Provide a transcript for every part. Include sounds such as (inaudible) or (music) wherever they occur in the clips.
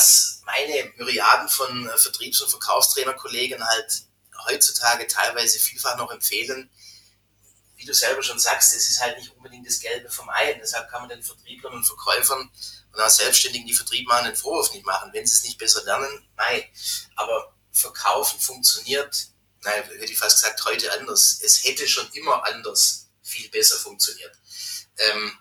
was meine Myriaden von äh, Vertriebs- und Verkaufstrainerkollegen halt heutzutage teilweise vielfach noch empfehlen, wie du selber schon sagst, es ist halt nicht unbedingt das Gelbe vom Ei. Deshalb kann man den Vertrieblern und Verkäufern und auch Selbstständigen, die Vertrieb machen, den Vorwurf nicht machen. Wenn sie es nicht besser lernen, nein. Aber Verkaufen funktioniert, nein, hätte ich fast gesagt, heute anders. Es hätte schon immer anders viel besser funktioniert. Ähm,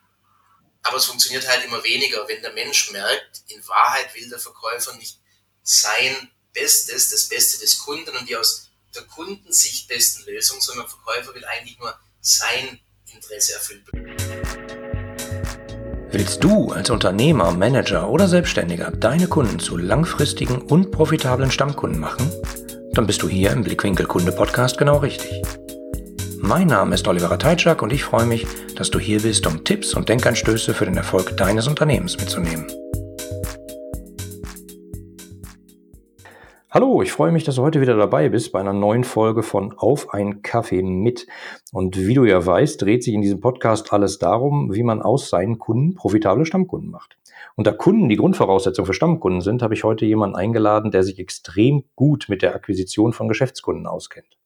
aber es funktioniert halt immer weniger, wenn der Mensch merkt, in Wahrheit will der Verkäufer nicht sein Bestes, das Beste des Kunden und die aus der Kundensicht besten Lösung, sondern der Verkäufer will eigentlich nur sein Interesse erfüllt bekommen. Willst du als Unternehmer, Manager oder Selbstständiger deine Kunden zu langfristigen und profitablen Stammkunden machen? Dann bist du hier im Blickwinkel Kunde Podcast genau richtig. Mein Name ist Oliver Teitschak und ich freue mich, dass du hier bist, um Tipps und Denkanstöße für den Erfolg deines Unternehmens mitzunehmen. Hallo, ich freue mich, dass du heute wieder dabei bist bei einer neuen Folge von Auf ein Kaffee mit. Und wie du ja weißt, dreht sich in diesem Podcast alles darum, wie man aus seinen Kunden profitable Stammkunden macht. Und da Kunden die Grundvoraussetzung für Stammkunden sind, habe ich heute jemanden eingeladen, der sich extrem gut mit der Akquisition von Geschäftskunden auskennt.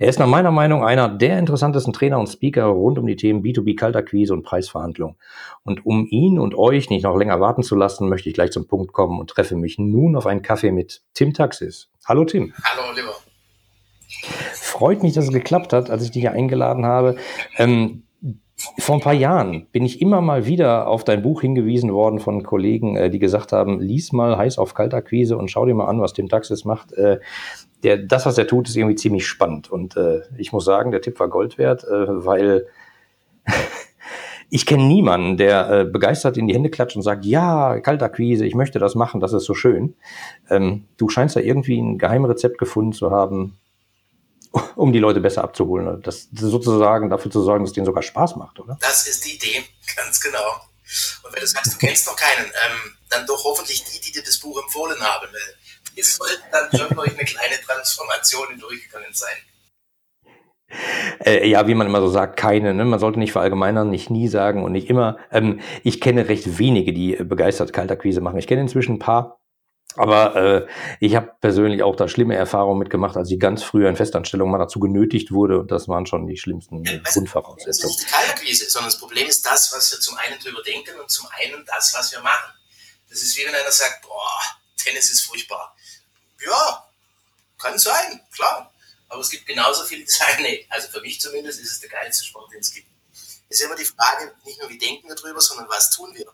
Er ist nach meiner Meinung einer der interessantesten Trainer und Speaker rund um die Themen B2B Kaltakquise und Preisverhandlung. Und um ihn und euch nicht noch länger warten zu lassen, möchte ich gleich zum Punkt kommen und treffe mich nun auf einen Kaffee mit Tim Taxis. Hallo Tim. Hallo Oliver. Freut mich, dass es geklappt hat, als ich dich hier eingeladen habe. Ähm, vor ein paar Jahren bin ich immer mal wieder auf dein Buch hingewiesen worden von Kollegen, äh, die gesagt haben, lies mal heiß auf Kaltakquise und schau dir mal an, was Tim Taxis macht. Der, das, was er tut, ist irgendwie ziemlich spannend. Und äh, ich muss sagen, der Tipp war Gold wert, äh, weil (laughs) ich kenne niemanden, der äh, begeistert in die Hände klatscht und sagt, ja, Kaltakquise, ich möchte das machen, das ist so schön. Ähm, du scheinst da irgendwie ein Geheimrezept gefunden zu haben, um die Leute besser abzuholen. Das sozusagen dafür zu sorgen, dass denen sogar Spaß macht, oder? Das ist die Idee, (laughs) ganz genau. Und wenn du sagst, du kennst noch keinen, ähm, dann doch hoffentlich die, die dir das Buch empfohlen haben. Weil es sollte dann schon durch eine kleine Transformation durchgegangen sein. Äh, ja, wie man immer so sagt, keine. Ne? Man sollte nicht verallgemeinern, nicht nie sagen und nicht immer. Ähm, ich kenne recht wenige, die begeistert Kaltakquise machen. Ich kenne inzwischen ein paar. Aber äh, ich habe persönlich auch da schlimme Erfahrungen mitgemacht, als ich ganz früher in Festanstellung mal dazu genötigt wurde. Und das waren schon die schlimmsten ja, Grundvoraussetzungen. Das ist nicht die Kaltakquise, sondern das Problem ist das, was wir zum einen drüber denken und zum einen das, was wir machen. Das ist wie wenn einer sagt, boah, Tennis ist furchtbar. Ja, kann sein, klar. Aber es gibt genauso viele, die also für mich zumindest ist es der geilste Sport, den es gibt. Es ist immer die Frage, nicht nur wie denken wir drüber, sondern was tun wir.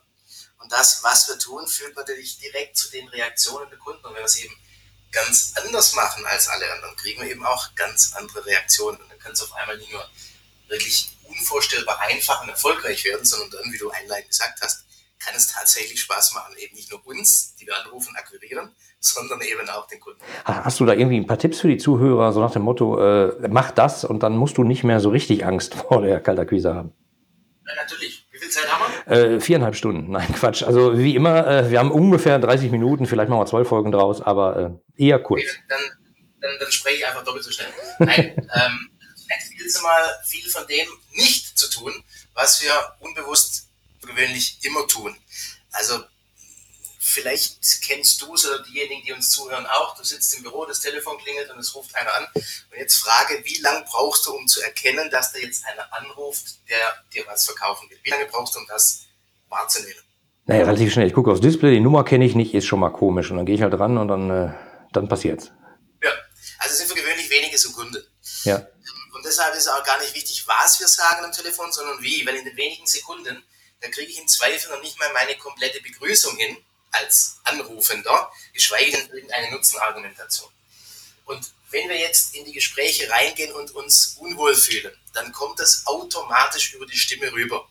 Und das, was wir tun, führt natürlich direkt zu den Reaktionen der Kunden. Und wenn wir es eben ganz anders machen als alle anderen, kriegen wir eben auch ganz andere Reaktionen. Und dann kann es auf einmal nicht nur wirklich unvorstellbar einfach und erfolgreich werden, sondern dann, wie du einleitend gesagt hast, kann es tatsächlich Spaß machen, eben nicht nur uns, die wir anrufen, akquirieren, (laughs) sondern eben auch den Kunden. Hast du da irgendwie ein paar Tipps für die Zuhörer, so nach dem Motto, äh, mach das und dann musst du nicht mehr so richtig Angst (laughs) vor der Kaltakquise haben? Ja, natürlich. Wie viel Zeit haben wir? Äh, viereinhalb Stunden. (laughs) Nein, Quatsch. Also wie immer, äh, wir haben ungefähr 30 Minuten, vielleicht machen wir zwölf Folgen draus, aber äh, eher kurz. Okay, dann, dann, dann, spreche ich einfach doppelt so schnell. Nein, ähm, es mal, viel von dem nicht zu tun, was wir unbewusst gewöhnlich immer tun. Also vielleicht kennst du es oder diejenigen, die uns zuhören, auch. Du sitzt im Büro, das Telefon klingelt und es ruft einer an. Und jetzt frage, wie lange brauchst du, um zu erkennen, dass da jetzt einer anruft, der dir was verkaufen will? Wie lange brauchst du, um das wahrzunehmen? Naja, relativ schnell. Ich gucke aufs Display, die Nummer kenne ich nicht, ist schon mal komisch. Und dann gehe ich halt ran und dann, äh, dann passiert's. Ja, also sind für gewöhnlich wenige Sekunden. Ja. Und deshalb ist auch gar nicht wichtig, was wir sagen am Telefon, sondern wie. Weil in den wenigen Sekunden da kriege ich im Zweifel noch nicht mal meine komplette Begrüßung hin als Anrufender, geschweige denn irgendeine Nutzenargumentation. Und wenn wir jetzt in die Gespräche reingehen und uns unwohl fühlen, dann kommt das automatisch über die Stimme rüber.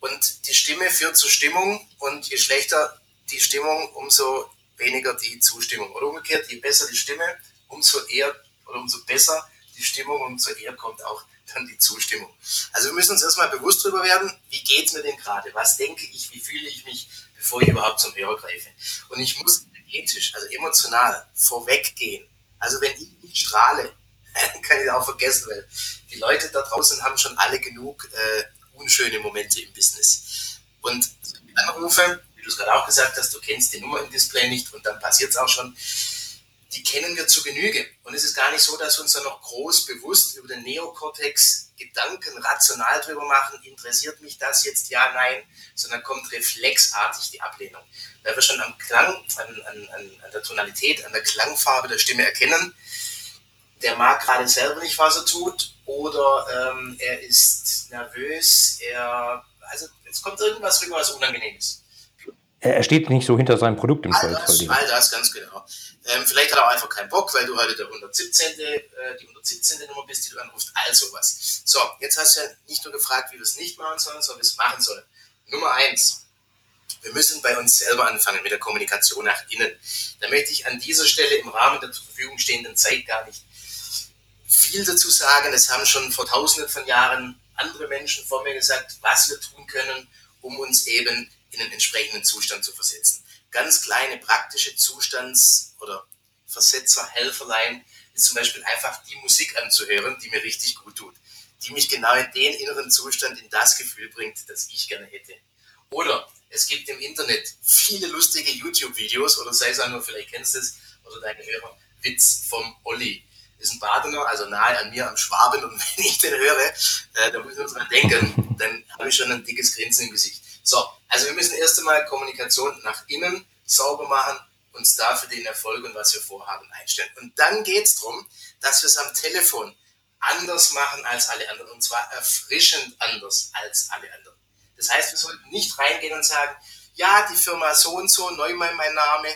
Und die Stimme führt zur Stimmung und je schlechter die Stimmung, umso weniger die Zustimmung. Oder umgekehrt, je besser die Stimme, umso eher oder umso besser die Stimmung, umso eher kommt auch dann die Zustimmung. Also wir müssen uns erstmal bewusst darüber werden, wie geht es mir denn gerade? Was denke ich? Wie fühle ich mich, bevor ich überhaupt zum Hörer greife? Und ich muss energetisch, also emotional vorweggehen. Also wenn ich nicht strahle, (laughs) kann ich auch vergessen, weil die Leute da draußen haben schon alle genug äh, unschöne Momente im Business. Und Anrufe, wie du es gerade auch gesagt hast, du kennst die Nummer im Display nicht und dann passiert es auch schon. Die kennen wir zu Genüge. Und es ist gar nicht so, dass wir uns da noch groß bewusst über den Neokortex Gedanken rational drüber machen, interessiert mich das jetzt, ja, nein, sondern kommt reflexartig die Ablehnung. Weil wir schon am Klang, an, an, an der Tonalität, an der Klangfarbe der Stimme erkennen, der mag gerade selber nicht, was er tut, oder ähm, er ist nervös, er, also es kommt irgendwas rüber, was unangenehm ist. Er steht nicht so hinter seinem Produkt im all das, all das, ganz genau. Ähm, vielleicht hat er auch einfach keinen Bock, weil du heute der 117. Äh, die 117. Nummer bist, die du anrufst, all sowas. So, jetzt hast du ja nicht nur gefragt, wie wir es nicht machen sollen, sondern wie wir es machen sollen. Nummer eins. Wir müssen bei uns selber anfangen mit der Kommunikation nach innen. Da möchte ich an dieser Stelle im Rahmen der zur Verfügung stehenden Zeit gar nicht viel dazu sagen. Es haben schon vor tausenden von Jahren andere Menschen vor mir gesagt, was wir tun können, um uns eben in einen entsprechenden Zustand zu versetzen. Ganz kleine praktische Zustands- oder Versetzer, Helferlein ist zum Beispiel einfach die Musik anzuhören, die mir richtig gut tut, die mich genau in den inneren Zustand, in das Gefühl bringt, das ich gerne hätte. Oder es gibt im Internet viele lustige YouTube-Videos oder sei es auch nur, vielleicht kennst du es, oder deine Hörer, Witz vom Olli ist ein Badener, also nahe an mir am Schwaben. Und (laughs) wenn ich den höre, äh, da muss ich dran denken, dann habe ich schon ein dickes Grinsen im Gesicht. So, also wir müssen erst einmal Kommunikation nach innen sauber machen, uns dafür den Erfolg und was wir vorhaben einstellen. Und dann geht es darum, dass wir es am Telefon anders machen als alle anderen. Und zwar erfrischend anders als alle anderen. Das heißt, wir sollten nicht reingehen und sagen, ja, die Firma so und so, Neumann mein Name.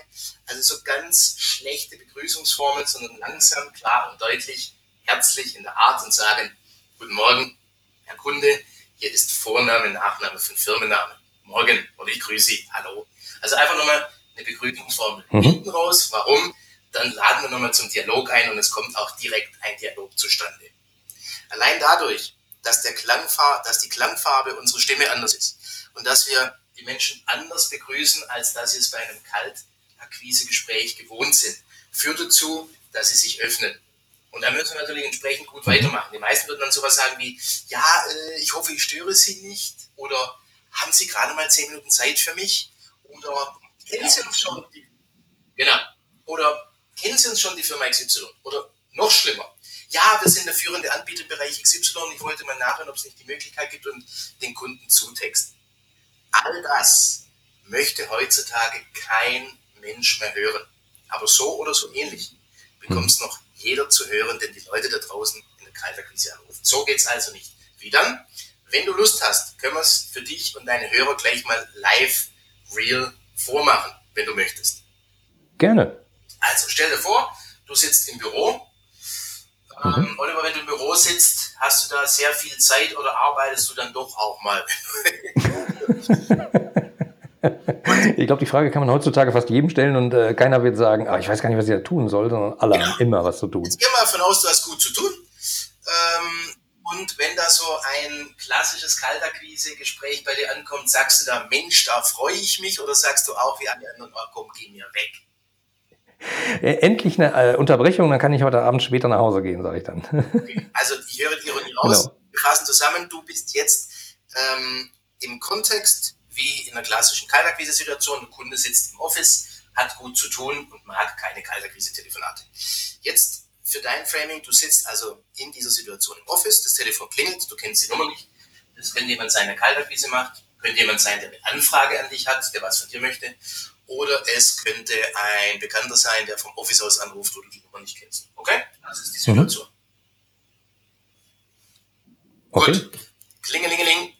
Also so ganz schlechte Begrüßungsformen, sondern langsam, klar und deutlich, herzlich in der Art und sagen, guten Morgen, Herr Kunde, hier ist Vorname, Nachname von Firmenname. Morgen oder ich grüße Sie, hallo. Also einfach nochmal eine Begrüßungsformel mhm. hinten raus. Warum? Dann laden wir nochmal zum Dialog ein und es kommt auch direkt ein Dialog zustande. Allein dadurch, dass, der Klangfar dass die Klangfarbe unserer Stimme anders ist und dass wir die Menschen anders begrüßen, als dass sie es bei einem Kaltakquisegespräch gewohnt sind. Führt dazu, dass sie sich öffnen. Und da müssen wir natürlich entsprechend gut weitermachen. Die meisten würden dann sowas sagen wie, ja, äh, ich hoffe, ich störe Sie nicht. Oder haben Sie gerade mal zehn Minuten Zeit für mich? Oder kennen Sie uns schon? Die, genau. Oder kennen Sie uns schon die Firma XY? Oder noch schlimmer. Ja, wir sind der führende Anbieter im Bereich XY. Ich wollte mal nachhören, ob es nicht die Möglichkeit gibt und den Kunden zutexten. All das möchte heutzutage kein Mensch mehr hören. Aber so oder so ähnlich bekommt es hm. noch jeder zu hören, denn die Leute da draußen in der Kaltakquise anrufen. So geht es also nicht. Wie dann? Wenn du Lust hast, können wir es für dich und deine Hörer gleich mal live, real vormachen, wenn du möchtest. Gerne. Also stell dir vor, du sitzt im Büro. Mhm. Ähm, Oliver, wenn du im Büro sitzt, hast du da sehr viel Zeit oder arbeitest du dann doch auch mal? (laughs) ich glaube, die Frage kann man heutzutage fast jedem stellen und äh, keiner wird sagen, ah, ich weiß gar nicht, was ich da tun soll, sondern alle genau. haben immer was zu tun. Jetzt geh mal davon aus, du hast gut zu tun. Ähm, und wenn da so ein klassisches Kaltakquise-Gespräch bei dir ankommt, sagst du da, Mensch, da freue ich mich, oder sagst du auch wie alle anderen, oh, komm, geh mir weg? Äh, endlich eine äh, Unterbrechung, dann kann ich heute Abend später nach Hause gehen, sage ich dann. Okay. Also ich höre die Ironie raus. Genau. Wir fassen zusammen, du bist jetzt ähm, im Kontext wie in einer klassischen Kaltakquise-Situation. Der Kunde sitzt im Office, hat gut zu tun und mag keine Kaltakquise-Telefonate. Jetzt für dein Framing, du sitzt also in dieser Situation im Office, das Telefon klingelt, du kennst die Nummer nicht. Das könnte jemand sein, der Kaltakquise macht, könnte jemand sein, der eine Anfrage an dich hat, der was von dir möchte. Oder es könnte ein Bekannter sein, der vom Office aus anruft, wo du die Nummer nicht kennst. Okay? Das ist die mhm. Situation. Okay. Gut. Klingelingeling.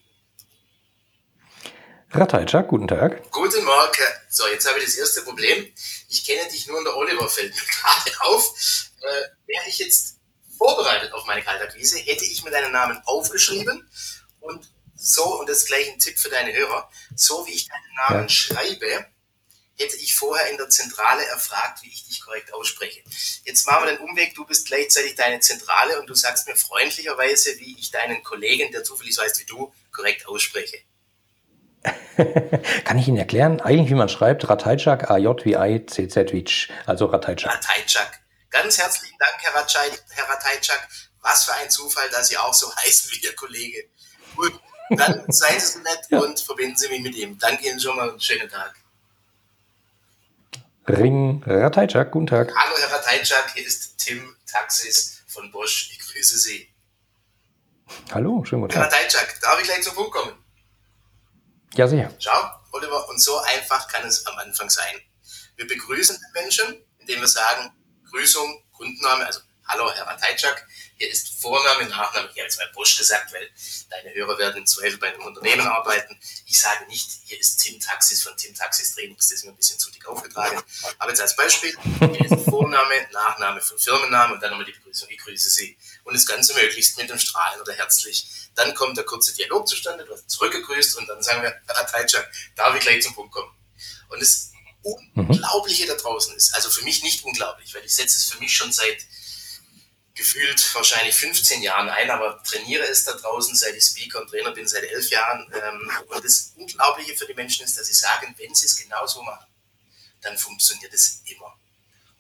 Ratajczak, guten Tag. Guten Morgen. So, jetzt habe ich das erste Problem. Ich kenne dich nur in der Oliver, fällt mir gerade auf. Äh, wäre ich jetzt vorbereitet auf meine Kaltakquise, hätte ich mir deinen Namen aufgeschrieben und so, und das ist gleich ein Tipp für deine Hörer, so wie ich deinen Namen ja. schreibe, hätte ich vorher in der Zentrale erfragt, wie ich dich korrekt ausspreche. Jetzt machen wir den Umweg, du bist gleichzeitig deine Zentrale und du sagst mir freundlicherweise, wie ich deinen Kollegen, der zufällig so heißt wie du, korrekt ausspreche. Kann ich Ihnen erklären? Eigentlich, wie man schreibt, Ratajczak, A-J-W-I-C-Z-Witsch, also Ratajczak. Ratajczak. Ganz herzlichen Dank, Herr, Ratschei, Herr Ratajczak. Was für ein Zufall, dass Sie auch so (laughs) heißen wie Ihr Kollege. Gut, Dann (laughs) seien Sie so nett ja. und verbinden Sie mich mit ihm. Danke Ihnen schon mal einen schönen Tag. Ring Ratajczak, guten Tag. Hallo Herr Ratajczak, hier ist Tim Taxis von Bosch. Ich grüße Sie. Hallo, schönen guten Tag. Herr Ratajczak, darf ich gleich zum Punkt kommen? Ja, sicher. Schau, Oliver, und so einfach kann es am Anfang sein. Wir begrüßen den Menschen, indem wir sagen, Grüßung, Kundenname, also Hallo, Herr Ratajczak. Hier ist Vorname, Nachname. Ich habe jetzt mal Bosch gesagt, weil deine Hörer werden im Zweifel bei einem Unternehmen arbeiten. Ich sage nicht, hier ist Tim Taxis von Tim Taxis Trainings. Das ist mir ein bisschen zu dick aufgetragen. Aber jetzt als Beispiel, hier ist Vorname, Nachname von Firmenname und dann nochmal die Begrüßung. Ich grüße Sie. Und das Ganze möglichst mit dem Strahlen oder herzlich. Dann kommt der kurze Dialog zustande. Du hast zurückgegrüßt und dann sagen wir, Herr Ratajczak, darf ich gleich zum Punkt kommen? Und das Unglaubliche da draußen ist, also für mich nicht unglaublich, weil ich setze es für mich schon seit gefühlt wahrscheinlich 15 Jahren ein, aber trainiere es da draußen, seit ich Speaker und Trainer bin, seit elf Jahren. Ähm, und das Unglaubliche für die Menschen ist, dass sie sagen, wenn sie es genauso machen, dann funktioniert es immer.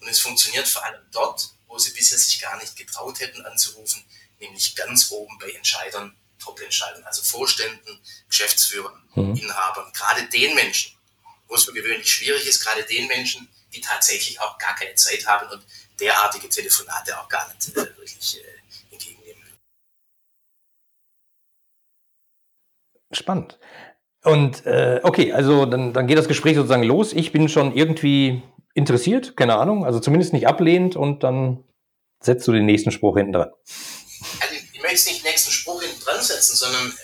Und es funktioniert vor allem dort, wo sie bisher sich gar nicht getraut hätten anzurufen, nämlich ganz oben bei Entscheidern, Top-Entscheidern, also Vorständen, Geschäftsführern, mhm. Inhabern, gerade den Menschen, wo es für gewöhnlich schwierig ist, gerade den Menschen, die tatsächlich auch gar keine Zeit haben und derartige Telefonate auch gar nicht äh, wirklich äh, entgegennehmen. Spannend. Und äh, okay, also dann, dann geht das Gespräch sozusagen los. Ich bin schon irgendwie interessiert, keine Ahnung, also zumindest nicht ablehnend und dann setzt du den nächsten Spruch hinten dran. Also ich möchte nicht den nächsten Spruch hinten dran setzen, sondern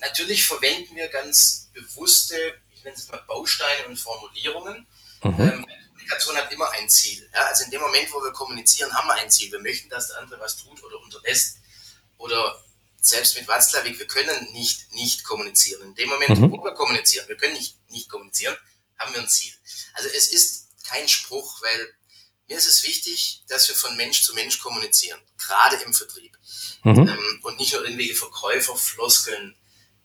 natürlich verwenden wir ganz bewusste, ich nenne es mal Bausteine und Formulierungen. Mhm. Ähm, Kommunikation hat immer ein Ziel. Ja? Also in dem Moment, wo wir kommunizieren, haben wir ein Ziel. Wir möchten, dass der andere was tut oder unterlässt. Oder selbst mit Watzlawick, wir können nicht nicht kommunizieren. In dem Moment, mhm. wo wir kommunizieren, wir können nicht nicht kommunizieren, haben wir ein Ziel. Also es ist kein Spruch, weil mir ist es wichtig, dass wir von Mensch zu Mensch kommunizieren, gerade im Vertrieb. Mhm. Ähm, und nicht nur irgendwelche Verkäuferfloskeln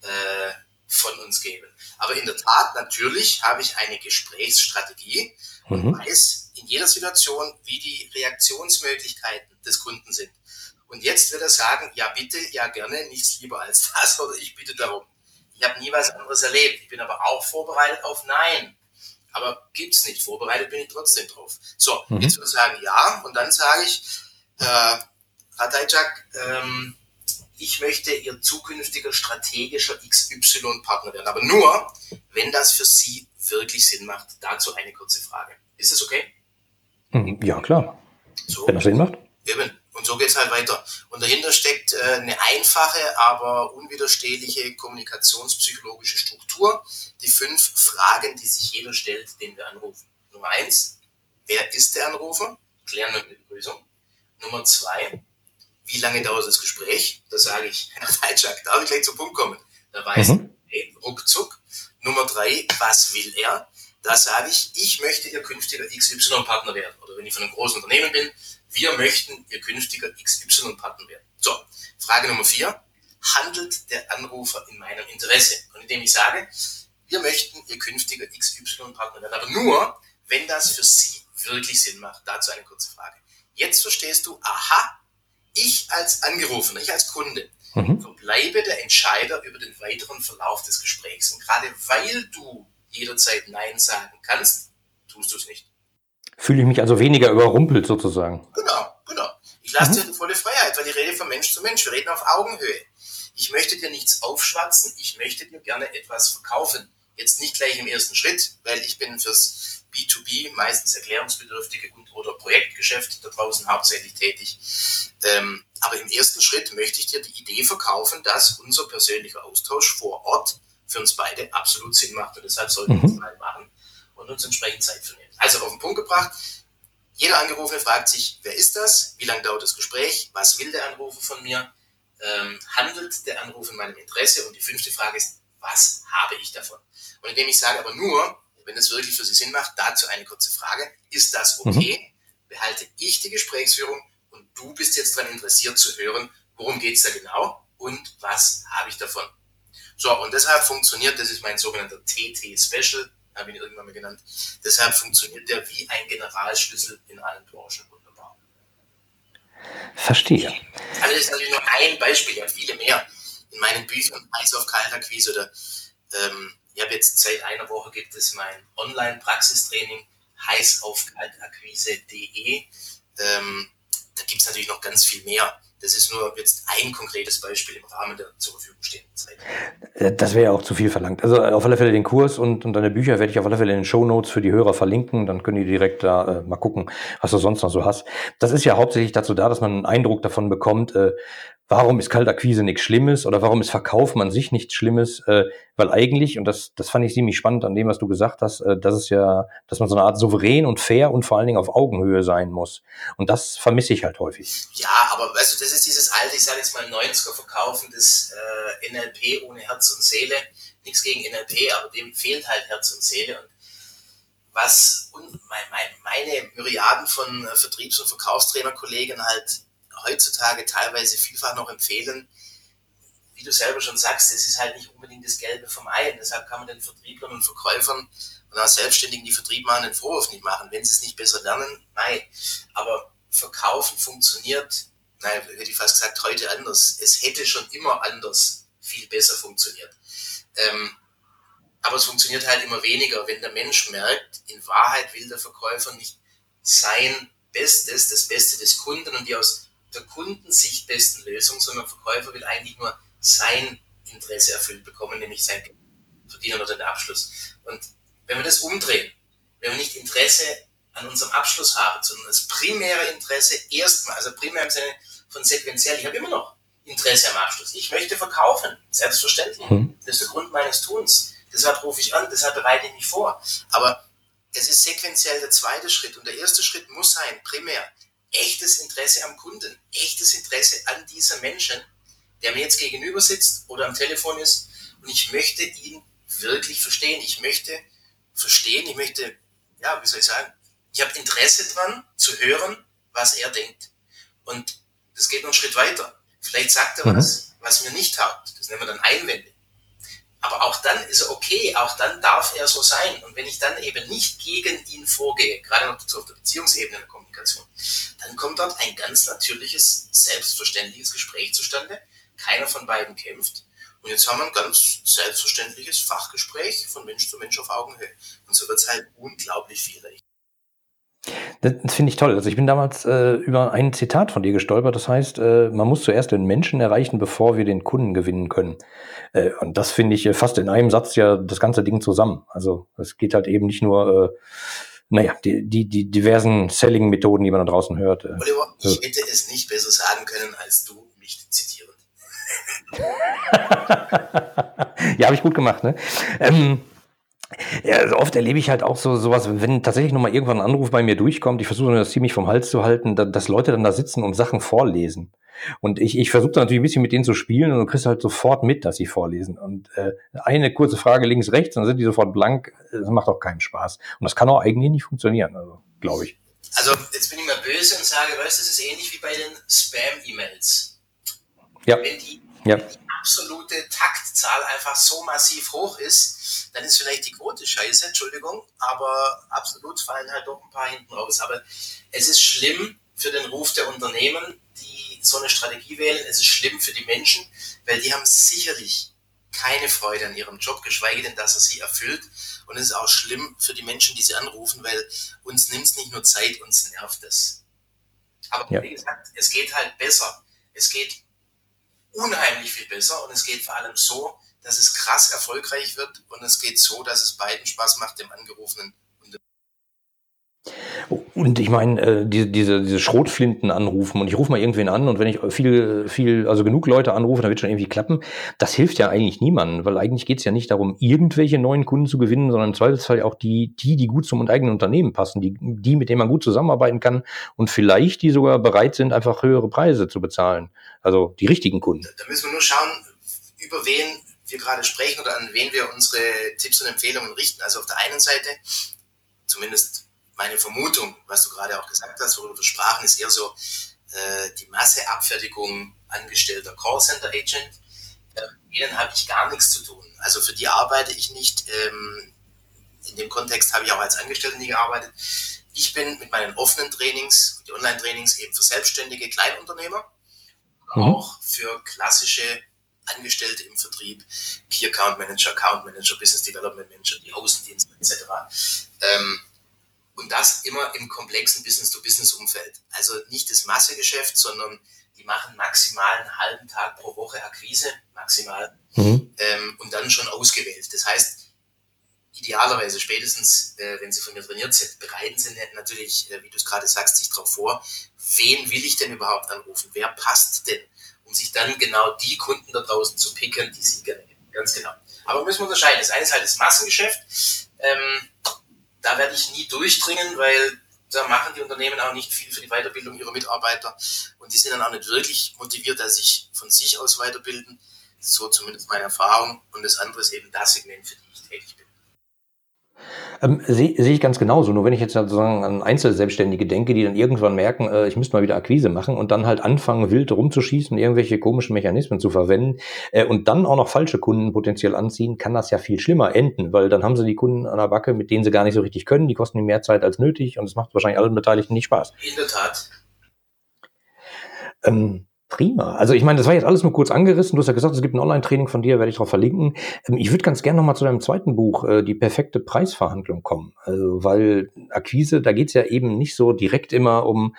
äh, von uns geben. Aber in der Tat, natürlich habe ich eine Gesprächsstrategie und mhm. weiß in jeder Situation, wie die Reaktionsmöglichkeiten des Kunden sind. Und jetzt wird er sagen, ja bitte, ja gerne, nichts lieber als (laughs) das oder ich bitte darum. Ich habe nie was anderes erlebt. Ich bin aber auch vorbereitet auf Nein. Aber gibt's nicht. Vorbereitet bin ich trotzdem drauf. So, mhm. jetzt würde ich sagen ja und dann sage ich, äh, Ratajczak, ähm, ich möchte Ihr zukünftiger strategischer XY-Partner werden. Aber nur, wenn das für Sie wirklich Sinn macht. Dazu eine kurze Frage. Ist das okay? Hm, ja, klar. So. Wenn das Sinn macht. Eben. Und so geht es halt weiter. Und dahinter steckt äh, eine einfache, aber unwiderstehliche kommunikationspsychologische Struktur. Die fünf Fragen, die sich jeder stellt, den wir anrufen. Nummer eins, wer ist der Anrufer? Klären wir mit Begrüßung. Nummer zwei, wie lange dauert das Gespräch? Da sage ich, (laughs) Herr Falschak, darf ich gleich zum Punkt kommen? Da weiß mhm. hey, ruckzuck. Nummer drei, was will er? Da sage ich, ich möchte Ihr künftiger XY-Partner werden. Oder wenn ich von einem großen Unternehmen bin, wir möchten Ihr künftiger XY-Partner werden. So, Frage Nummer vier, handelt der Anrufer in meinem Interesse? Und indem ich sage, wir möchten Ihr künftiger XY-Partner werden, aber nur, wenn das für Sie wirklich Sinn macht. Dazu eine kurze Frage. Jetzt verstehst du, aha, ich als Angerufener, ich als Kunde, mhm. verbleibe der Entscheider über den weiteren Verlauf des Gesprächs. Und gerade weil du jederzeit Nein sagen kannst, tust du es nicht. Fühle ich mich also weniger überrumpelt sozusagen. Genau, genau. Ich lasse mhm. dir die volle Freiheit, weil ich rede von Mensch zu Mensch. Wir reden auf Augenhöhe. Ich möchte dir nichts aufschwatzen, ich möchte dir gerne etwas verkaufen. Jetzt nicht gleich im ersten Schritt, weil ich bin fürs B2B, meistens erklärungsbedürftige und oder Projektgeschäft da draußen hauptsächlich tätig. Ähm, aber im ersten Schritt möchte ich dir die Idee verkaufen, dass unser persönlicher Austausch vor Ort für uns beide absolut Sinn macht. Und deshalb sollten wir es mhm. mal machen und uns entsprechend Zeit für nehmen. Also auf den Punkt gebracht. Jeder Angerufene fragt sich, wer ist das? Wie lange dauert das Gespräch? Was will der Anrufer von mir? Ähm, handelt der Anruf in meinem Interesse? Und die fünfte Frage ist, was habe ich davon? Und indem ich sage aber nur, wenn es wirklich für Sie Sinn macht, dazu eine kurze Frage. Ist das okay? Mhm. Behalte ich die Gesprächsführung und du bist jetzt daran interessiert zu hören, worum geht es da genau und was habe ich davon? So, und deshalb funktioniert, das ist mein sogenannter TT-Special, habe ich ihn irgendwann mal genannt, deshalb funktioniert der wie ein Generalschlüssel in allen Branchen wunderbar. Verstehe. Also das ist natürlich nur ein Beispiel, ja viele mehr. in meinen Büchern heiß auf Kaltakquise oder ähm, ich habe jetzt seit einer Woche gibt es mein Online-Praxistraining heiß auf kaltakquise.de. Ähm, da gibt es natürlich noch ganz viel mehr. Das ist nur jetzt ein konkretes Beispiel im Rahmen der zur Verfügung stehenden Zeit. Äh, das wäre ja auch zu viel verlangt. Also auf alle Fälle den Kurs und, und deine Bücher werde ich auf alle Fälle in den Show Notes für die Hörer verlinken. Dann können die direkt da äh, mal gucken, was du sonst noch so hast. Das ist ja hauptsächlich dazu da, dass man einen Eindruck davon bekommt, äh, warum ist Kaltakquise nichts Schlimmes oder warum ist Verkauf an sich nichts Schlimmes? Äh, weil eigentlich, und das, das fand ich ziemlich spannend an dem, was du gesagt hast, äh, dass es ja, dass man so eine Art souverän und fair und vor allen Dingen auf Augenhöhe sein muss. Und das vermisse ich halt häufig. Ja, aber also das ist dieses alte, ich sage jetzt mal 90er verkaufen des äh, NLP ohne Herz und Seele. Nichts gegen NLP, aber dem fehlt halt Herz und Seele. Und was und mein, mein, meine Myriaden von äh, Vertriebs- und Verkaufstrainerkollegen halt heutzutage teilweise vielfach noch empfehlen, wie du selber schon sagst, es ist halt nicht unbedingt das Gelbe vom Ei. Und deshalb kann man den Vertrieblern und Verkäufern und auch Selbstständigen, die Vertrieb machen, den Vorwurf nicht machen. Wenn sie es nicht besser lernen, nein. Aber Verkaufen funktioniert, nein, hätte ich fast gesagt, heute anders. Es hätte schon immer anders viel besser funktioniert. Ähm, aber es funktioniert halt immer weniger, wenn der Mensch merkt, in Wahrheit will der Verkäufer nicht sein Bestes, das Beste des Kunden und die aus der Kundensicht besten Lösung, sondern der Verkäufer will eigentlich nur sein Interesse erfüllt bekommen, nämlich sein Verdienen oder den Abschluss. Und wenn wir das umdrehen, wenn wir nicht Interesse an unserem Abschluss haben, sondern das primäre Interesse erstmal, also primär im Sinne von sequenziell, ich habe immer noch Interesse am Abschluss. Ich möchte verkaufen, selbstverständlich. Mhm. Das ist der Grund meines Tuns. Deshalb rufe ich an, deshalb bereite ich mich vor. Aber es ist sequenziell der zweite Schritt und der erste Schritt muss sein, primär, echtes Interesse am Kunden, echtes Interesse an dieser Menschen, der mir jetzt gegenüber sitzt oder am Telefon ist und ich möchte ihn wirklich verstehen. Ich möchte verstehen, ich möchte, ja, wie soll ich sagen, ich habe Interesse dran zu hören, was er denkt. Und das geht noch einen Schritt weiter. Vielleicht sagt er mhm. was, was mir nicht taugt. Das nennen wir dann Einwände. Aber auch dann ist er okay, auch dann darf er so sein. Und wenn ich dann eben nicht gegen ihn vorgehe, gerade noch auf der Beziehungsebene der Kommunikation, dann kommt dort ein ganz natürliches, selbstverständliches Gespräch zustande. Keiner von beiden kämpft. Und jetzt haben wir ein ganz selbstverständliches Fachgespräch von Mensch zu Mensch auf Augenhöhe. Und so wird es halt unglaublich viel leichter. Das finde ich toll. Also ich bin damals äh, über ein Zitat von dir gestolpert. Das heißt, äh, man muss zuerst den Menschen erreichen, bevor wir den Kunden gewinnen können. Äh, und das finde ich äh, fast in einem Satz ja das ganze Ding zusammen. Also es geht halt eben nicht nur, äh, naja, die, die, die diversen Selling-Methoden, die man da draußen hört. Äh, Oliver, ich hätte es nicht besser sagen können als du mich zitierend. (laughs) ja, habe ich gut gemacht. Ne? Ähm, ja, also oft erlebe ich halt auch so sowas, wenn tatsächlich nochmal irgendwann ein Anruf bei mir durchkommt, ich versuche das ziemlich vom Hals zu halten, dass Leute dann da sitzen und Sachen vorlesen. Und ich, ich versuche natürlich ein bisschen mit denen zu spielen und du kriegst halt sofort mit, dass sie vorlesen. Und äh, eine kurze Frage links, rechts, dann sind die sofort blank. Das macht auch keinen Spaß. Und das kann auch eigentlich nicht funktionieren, also glaube ich. Also jetzt bin ich mal böse und sage, weißt du, das ist ähnlich wie bei den Spam-E-Mails. Ja. Wenn die, ja. wenn die absolute Taktzahl einfach so massiv hoch ist, dann ist vielleicht die Quote scheiße, Entschuldigung, aber absolut fallen halt doch ein paar hinten raus. Aber es ist schlimm für den Ruf der Unternehmen, die so eine Strategie wählen. Es ist schlimm für die Menschen, weil die haben sicherlich keine Freude an ihrem Job, geschweige denn, dass er sie erfüllt. Und es ist auch schlimm für die Menschen, die sie anrufen, weil uns nimmt es nicht nur Zeit, uns nervt es. Aber ja. wie gesagt, es geht halt besser. Es geht unheimlich viel besser und es geht vor allem so, dass es krass erfolgreich wird und es geht so, dass es beiden Spaß macht, dem Angerufenen und ich meine, äh, diese, diese, diese Schrotflinten anrufen und ich rufe mal irgendwen an und wenn ich viel, viel, also genug Leute anrufe, dann wird schon irgendwie klappen. Das hilft ja eigentlich niemandem, weil eigentlich geht es ja nicht darum, irgendwelche neuen Kunden zu gewinnen, sondern im Zweifelsfall auch die, die, die gut zum eigenen Unternehmen passen, die, die, mit denen man gut zusammenarbeiten kann und vielleicht die sogar bereit sind, einfach höhere Preise zu bezahlen. Also die richtigen Kunden. Da müssen wir nur schauen, über wen wir gerade sprechen oder an wen wir unsere Tipps und Empfehlungen richten. Also auf der einen Seite, zumindest meine Vermutung, was du gerade auch gesagt hast, worüber wir sprachen, ist eher so äh, die Masseabfertigung angestellter Callcenter-Agent. Äh, mit denen habe ich gar nichts zu tun. Also für die arbeite ich nicht. Ähm, in dem Kontext habe ich auch als Angestellter nie gearbeitet. Ich bin mit meinen offenen Trainings, die Online-Trainings eben für selbstständige Kleinunternehmer, mhm. auch für klassische Angestellte im Vertrieb, Key Account Manager, Account Manager, Business Development Manager, die Außendienste etc. Ähm, und das immer im komplexen Business-to-Business-Umfeld. Also nicht das Massegeschäft, sondern die machen maximal einen halben Tag pro Woche Akquise, maximal, mhm. ähm, und dann schon ausgewählt. Das heißt, idealerweise spätestens, äh, wenn sie von mir trainiert sind, bereiten sie natürlich, äh, wie du es gerade sagst, sich darauf vor, wen will ich denn überhaupt anrufen? Wer passt denn? Um sich dann genau die Kunden da draußen zu picken, die sie gerne hätten. Ganz genau. Aber müssen wir unterscheiden. Das eine ist halt das Massengeschäft. Ähm, da werde ich nie durchdringen, weil da machen die Unternehmen auch nicht viel für die Weiterbildung ihrer Mitarbeiter und die sind dann auch nicht wirklich motiviert, dass sich von sich aus weiterbilden. So zumindest meine Erfahrung. Und das andere ist eben das Segment, für die ich tätig bin. Ähm, Sehe seh ich ganz genauso. Nur wenn ich jetzt sozusagen an Einzelselbstständige denke, die dann irgendwann merken, äh, ich müsste mal wieder Akquise machen und dann halt anfangen, wild rumzuschießen, irgendwelche komischen Mechanismen zu verwenden äh, und dann auch noch falsche Kunden potenziell anziehen, kann das ja viel schlimmer enden, weil dann haben sie die Kunden an der Backe, mit denen sie gar nicht so richtig können, die kosten ihnen mehr Zeit als nötig und es macht wahrscheinlich allen Beteiligten nicht Spaß. In der Tat. Ähm, Prima. Also ich meine, das war jetzt alles nur kurz angerissen. Du hast ja gesagt, es gibt ein Online-Training von dir, werde ich darauf verlinken. Ähm, ich würde ganz gerne nochmal zu deinem zweiten Buch, äh, die perfekte Preisverhandlung, kommen. Also, weil Akquise, da geht es ja eben nicht so direkt immer um,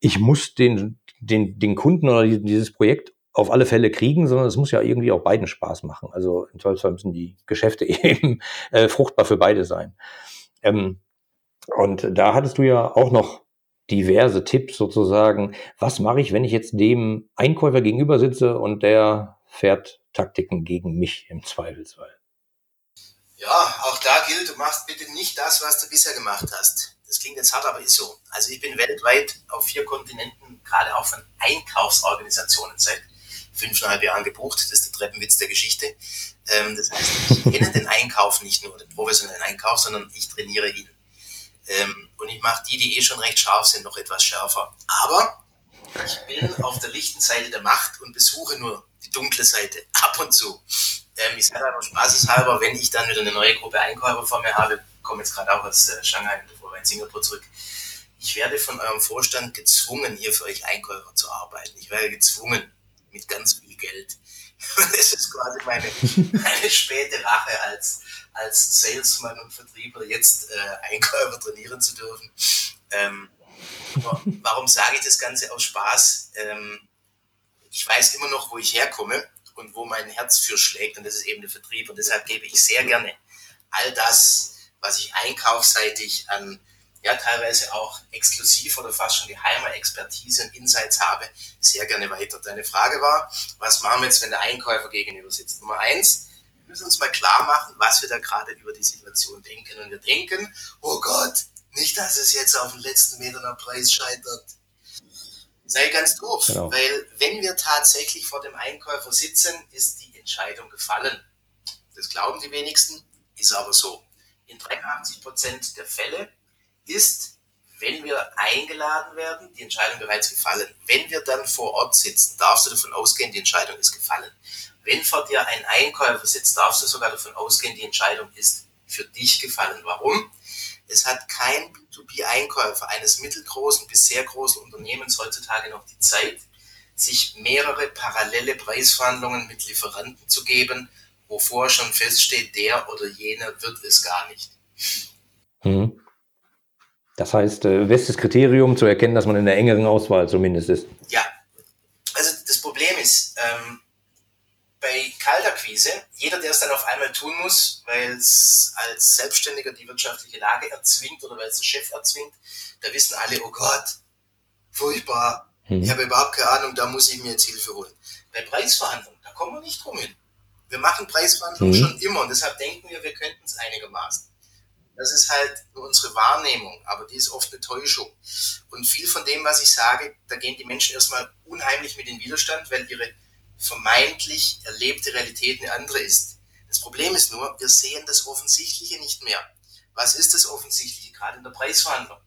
ich muss den, den, den Kunden oder dieses Projekt auf alle Fälle kriegen, sondern es muss ja irgendwie auch beiden Spaß machen. Also im Zweifelsfall müssen die Geschäfte (laughs) eben äh, fruchtbar für beide sein. Ähm, und da hattest du ja auch noch diverse Tipps sozusagen. Was mache ich, wenn ich jetzt dem Einkäufer gegenüber sitze und der fährt Taktiken gegen mich im Zweifelsfall? Ja, auch da gilt, du machst bitte nicht das, was du bisher gemacht hast. Das klingt jetzt hart, aber ist so. Also ich bin weltweit auf vier Kontinenten, gerade auch von Einkaufsorganisationen seit fünfeinhalb Jahren gebucht. Das ist der Treppenwitz der Geschichte. Ähm, das heißt, ich kenne den Einkauf nicht nur, den professionellen Einkauf, sondern ich trainiere ihn. Ähm, und ich mache die, die eh schon recht scharf sind, noch etwas schärfer. Aber ich bin auf der lichten Seite der Macht und besuche nur die dunkle Seite (laughs) ab und zu. Ähm, ich sage einfach spaßeshalber, wenn ich dann wieder eine neue Gruppe Einkäufer vor mir habe, komme jetzt gerade auch aus äh, Shanghai und in Singapur zurück. Ich werde von eurem Vorstand gezwungen, hier für euch Einkäufer zu arbeiten. Ich werde gezwungen mit ganz viel Geld. (laughs) Das ist quasi meine, meine späte Rache als, als Salesman und Vertrieber, jetzt äh, Einkäufer trainieren zu dürfen. Ähm, warum sage ich das Ganze aus Spaß? Ähm, ich weiß immer noch, wo ich herkomme und wo mein Herz für schlägt und das ist eben der Vertrieb und deshalb gebe ich sehr gerne all das, was ich einkaufsseitig an ja teilweise auch exklusiv oder fast schon geheimer Expertise und Insights habe, sehr gerne weiter. Deine Frage war, was machen wir jetzt, wenn der Einkäufer gegenüber sitzt? Nummer eins, wir müssen uns mal klar machen, was wir da gerade über die Situation denken. Und wir denken, oh Gott, nicht, dass es jetzt auf den letzten Metern am Preis scheitert. Sei ganz doof, genau. weil wenn wir tatsächlich vor dem Einkäufer sitzen, ist die Entscheidung gefallen. Das glauben die wenigsten, ist aber so. In 83 Prozent der Fälle ist, wenn wir eingeladen werden, die Entscheidung bereits gefallen. Wenn wir dann vor Ort sitzen, darfst du davon ausgehen, die Entscheidung ist gefallen. Wenn vor dir ein Einkäufer sitzt, darfst du sogar davon ausgehen, die Entscheidung ist für dich gefallen. Warum? Es hat kein B2B-Einkäufer eines mittelgroßen bis sehr großen Unternehmens heutzutage noch die Zeit, sich mehrere parallele Preisverhandlungen mit Lieferanten zu geben, wo vorher schon feststeht, der oder jener wird es gar nicht. Mhm. Das heißt, äh, bestes Kriterium zu erkennen, dass man in der engeren Auswahl zumindest ist. Ja, also das Problem ist, ähm, bei Kaltakquise, jeder, der es dann auf einmal tun muss, weil es als Selbstständiger die wirtschaftliche Lage erzwingt oder weil es der Chef erzwingt, da wissen alle, oh Gott, furchtbar, hm. ich habe überhaupt keine Ahnung, da muss ich mir jetzt Hilfe holen. Bei Preisverhandlungen, da kommen wir nicht drum hin. Wir machen Preisverhandlungen hm. schon immer und deshalb denken wir, wir könnten es einigermaßen. Das ist halt unsere Wahrnehmung, aber die ist oft eine Täuschung. Und viel von dem, was ich sage, da gehen die Menschen erstmal unheimlich mit in Widerstand, weil ihre vermeintlich erlebte Realität eine andere ist. Das Problem ist nur, wir sehen das Offensichtliche nicht mehr. Was ist das Offensichtliche, gerade in der Preisverhandlung?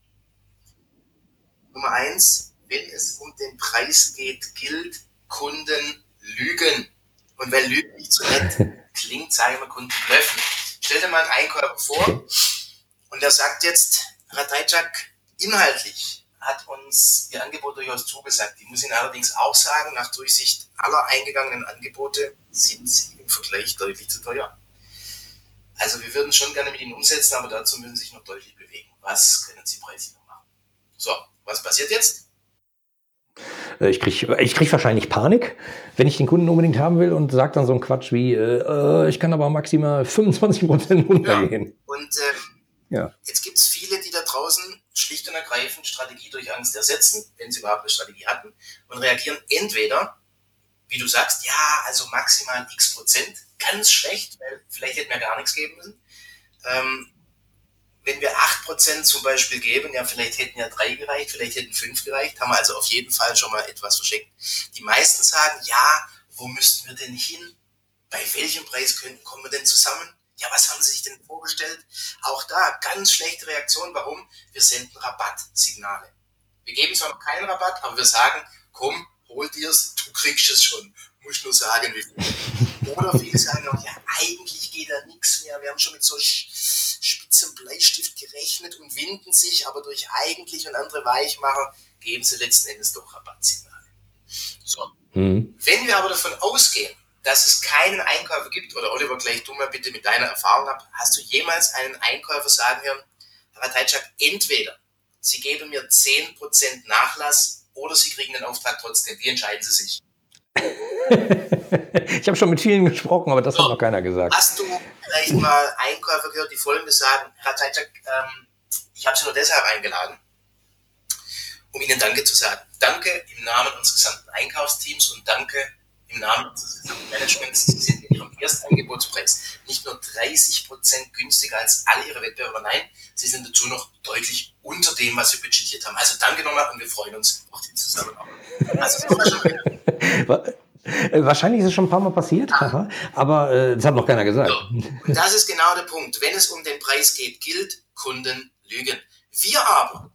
Nummer eins, wenn es um den Preis geht, gilt, Kunden lügen. Und weil Lügen nicht so nett (laughs) klingt, sage ich mal Kunden blöffen. Stell dir mal einen Einkäufer vor, und er sagt jetzt, Ratajczak, inhaltlich hat uns ihr Angebot durchaus zugesagt. Ich muss Ihnen allerdings auch sagen, nach Durchsicht aller eingegangenen Angebote sind sie im Vergleich deutlich zu teuer. Also wir würden schon gerne mit Ihnen umsetzen, aber dazu müssen Sie sich noch deutlich bewegen. Was können Sie preislich noch machen? So, was passiert jetzt? Äh, ich kriege ich krieg wahrscheinlich Panik, wenn ich den Kunden unbedingt haben will und sage dann so einen Quatsch wie, äh, äh ich kann aber maximal 25 Prozent runtergehen. Ja. Und ähm, ja. jetzt gibt es viele, die da draußen schlicht und ergreifend Strategie durch Angst ersetzen, wenn sie überhaupt eine Strategie hatten, und reagieren entweder, wie du sagst, ja, also maximal x Prozent, ganz schlecht, weil vielleicht hätten wir gar nichts geben müssen. Ähm, wenn wir 8% zum Beispiel geben, ja, vielleicht hätten ja drei gereicht, vielleicht hätten fünf gereicht, haben wir also auf jeden Fall schon mal etwas verschenkt. Die meisten sagen, ja, wo müssten wir denn hin? Bei welchem Preis können, kommen wir denn zusammen? Ja, was haben Sie sich denn vorgestellt? Auch da ganz schlechte Reaktion. Warum? Wir senden Rabattsignale. Wir geben zwar noch keinen Rabatt, aber wir sagen, komm, hol dir's, du kriegst es schon. Muss nur sagen, wie viel. Oder viele sagen auch, ja, eigentlich geht da nichts mehr. Wir haben schon mit so spitzem Bleistift gerechnet und winden sich, aber durch eigentlich und andere Weichmacher geben sie letzten Endes doch Rabattsignale. So. Mhm. Wenn wir aber davon ausgehen, dass es keinen Einkäufer gibt, oder Oliver, gleich du mal bitte mit deiner Erfahrung ab, hast du jemals einen Einkäufer sagen hören, Herr Ratajczak, entweder Sie geben mir 10% Nachlass oder Sie kriegen den Auftrag trotzdem. Wie entscheiden Sie sich? (laughs) ich habe schon mit vielen gesprochen, aber das so. hat noch keiner gesagt. Hast du vielleicht mal Einkäufer gehört, die folgendes sagen, Herr Tajczak, ähm, ich habe Sie nur deshalb eingeladen, um Ihnen Danke zu sagen. Danke im Namen unseres gesamten Einkaufsteams und danke im Namen gesamten Managements. Sind in Ihrem Erstangebotspreis nicht nur 30% günstiger als alle Ihre Wettbewerber, nein, Sie sind dazu noch deutlich unter dem, was wir budgetiert haben. Also danke nochmal und wir freuen uns auf die Zusammenarbeit. Also, äh, Wahrscheinlich ist es schon ein paar Mal passiert, ja. aber äh, das hat noch keiner gesagt. So. Und das ist genau der Punkt. Wenn es um den Preis geht, gilt, Kunden lügen. Wir aber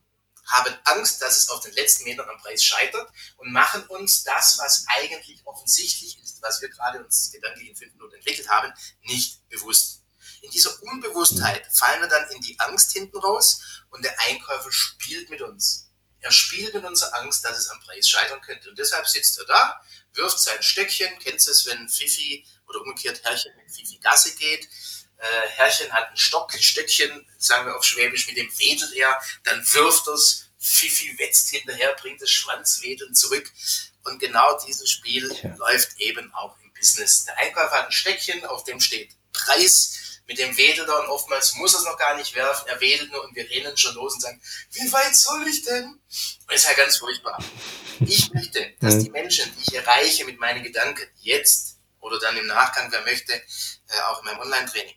haben Angst, dass es auf den letzten Metern am Preis scheitert und machen uns das, was eigentlich offensichtlich ist, was wir gerade uns gedanklich in fünf Minuten entwickelt haben, nicht bewusst. In dieser Unbewusstheit fallen wir dann in die Angst hinten raus und der Einkäufer spielt mit uns. Er spielt mit unserer Angst, dass es am Preis scheitern könnte. Und deshalb sitzt er da, wirft sein Stöckchen, kennst du es, wenn Fifi oder umgekehrt Herrchen mit Fifi Gasse geht, äh, Herrchen hat ein Stock, Stöckchen, sagen wir auf Schwäbisch, mit dem wedelt er, dann wirft es, Fifi wetzt hinterher, bringt das Schwanzwedeln zurück. Und genau dieses Spiel ja. läuft eben auch im Business. Der Einkäufer hat ein Stöckchen, auf dem steht Preis, mit dem wedelt er und oftmals muss er es noch gar nicht werfen, er wedelt nur und wir rennen schon los und sagen, wie weit soll ich denn? Und das ist ja ganz furchtbar. Ich möchte, dass die Menschen, die ich erreiche mit meinen Gedanken, jetzt oder dann im Nachgang, wer möchte, äh, auch in meinem Online-Training,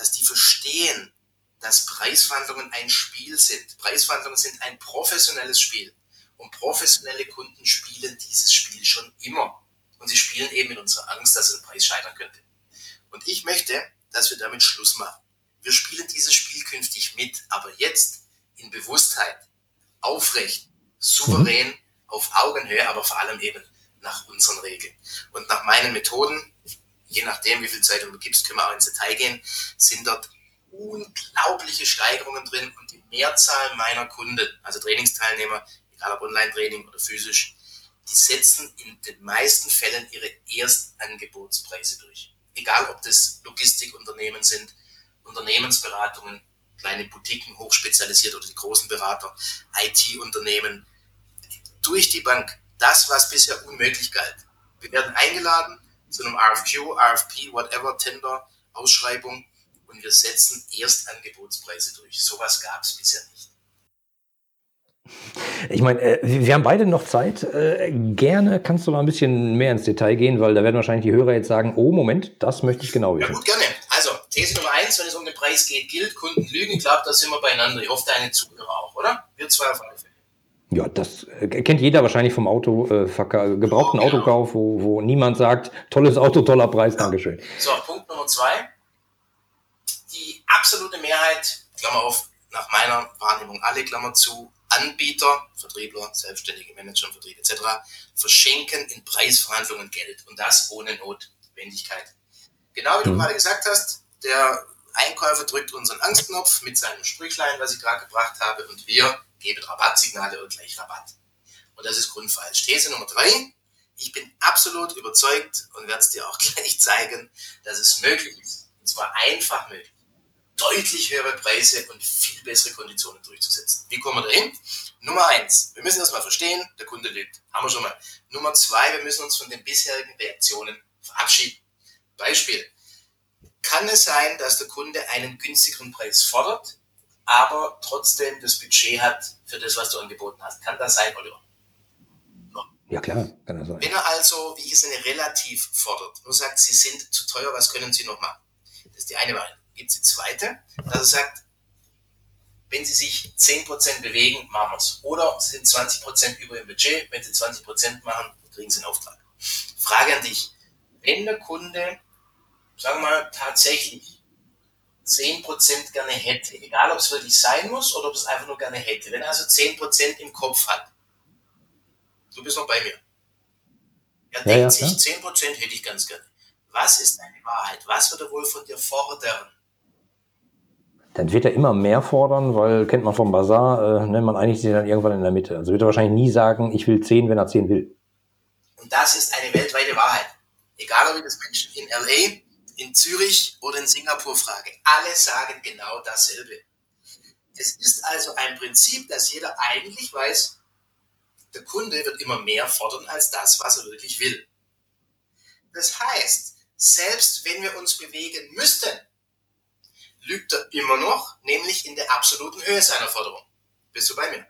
dass die verstehen, dass Preisverhandlungen ein Spiel sind. Preisverhandlungen sind ein professionelles Spiel. Und professionelle Kunden spielen dieses Spiel schon immer. Und sie spielen eben mit unserer Angst, dass ein Preis scheitern könnte. Und ich möchte, dass wir damit Schluss machen. Wir spielen dieses Spiel künftig mit, aber jetzt in Bewusstheit, aufrecht, souverän, mhm. auf Augenhöhe, aber vor allem eben nach unseren Regeln. Und nach meinen Methoden, je nachdem, wie viel Zeit du gibst, können wir auch ins Detail gehen, sind dort unglaubliche Steigerungen drin und die Mehrzahl meiner Kunden, also Trainingsteilnehmer, egal ob Online-Training oder physisch, die setzen in den meisten Fällen ihre Erstangebotspreise durch egal ob das Logistikunternehmen sind, Unternehmensberatungen, kleine Boutiquen, hochspezialisiert oder die großen Berater, IT-Unternehmen, durch die Bank, das, was bisher unmöglich galt. Wir werden eingeladen zu einem RFQ, RFP, whatever, Tender, Ausschreibung und wir setzen Erstangebotspreise durch. Sowas gab es bisher nicht. Ich meine, äh, wir haben beide noch Zeit. Äh, gerne kannst du mal ein bisschen mehr ins Detail gehen, weil da werden wahrscheinlich die Hörer jetzt sagen, oh Moment, das möchte ich genau wissen. Ja, gut, gerne. Also, These Nummer eins, wenn es um den Preis geht, gilt, Kunden lügen. Ich glaube, da sind wir beieinander. Ich hoffe, deine Zuhörer auch, oder? Wir zwei auf alle Fälle. Ja, das äh, kennt jeder wahrscheinlich vom Auto, äh, gebrauchten oh, genau. Autokauf, wo, wo niemand sagt, tolles Auto, toller Preis, ja. Dankeschön. So, Punkt Nummer zwei. Die absolute Mehrheit, Klammer auf, nach meiner Wahrnehmung alle, Klammer zu, Anbieter, Vertriebler, selbstständige Manager Vertrieb etc. verschenken in Preisverhandlungen Geld und das ohne Notwendigkeit. Genau wie du mhm. gerade gesagt hast, der Einkäufer drückt unseren Angstknopf mit seinem Sprüchlein, was ich gerade gebracht habe, und wir gebe Rabattsignale oder gleich Rabatt. Und das ist grundfalsch. These Nummer drei. Ich bin absolut überzeugt und werde es dir auch (laughs) gleich zeigen, dass es möglich ist, und zwar einfach möglich, deutlich höhere Preise und viel bessere Konditionen durchzusetzen. Wie kommen wir dahin? Nummer eins, wir müssen das mal verstehen, der Kunde lügt. Haben wir schon mal. Nummer zwei, wir müssen uns von den bisherigen Reaktionen verabschieden. Beispiel. Kann es sein, dass der Kunde einen günstigeren Preis fordert, aber trotzdem das Budget hat für das, was du angeboten hast? Kann das sein, Oliver? Ja, klar, kann das sein. Wenn er also, wie ich es nenne, relativ fordert, nur sagt, sie sind zu teuer, was können sie noch machen? Das ist die eine Variante. Gibt es die zweite, dass er sagt, wenn sie sich 10% bewegen, machen wir es. Oder sie sind 20% über ihrem Budget, wenn sie 20% machen, kriegen sie einen Auftrag. Frage an dich, wenn der Kunde, sagen wir mal, tatsächlich 10% gerne hätte, egal ob es wirklich sein muss oder ob es einfach nur gerne hätte, wenn er also 10% im Kopf hat, du bist noch bei mir. Er ja, denkt ja, sich, ja. 10% hätte ich ganz gerne. Was ist deine Wahrheit? Was wird er wohl von dir fordern? Dann wird er immer mehr fordern, weil, kennt man vom Bazar, äh, ne, man einigt sich dann irgendwann in der Mitte. Also wird er wahrscheinlich nie sagen, ich will 10, wenn er 10 will. Und das ist eine weltweite Wahrheit. Egal, ob ich das Menschen in L.A., in Zürich oder in Singapur frage. Alle sagen genau dasselbe. Es ist also ein Prinzip, dass jeder eigentlich weiß, der Kunde wird immer mehr fordern als das, was er wirklich will. Das heißt, selbst wenn wir uns bewegen müssten, lügt er immer noch, nämlich in der absoluten Höhe seiner Forderung. Bist du bei mir?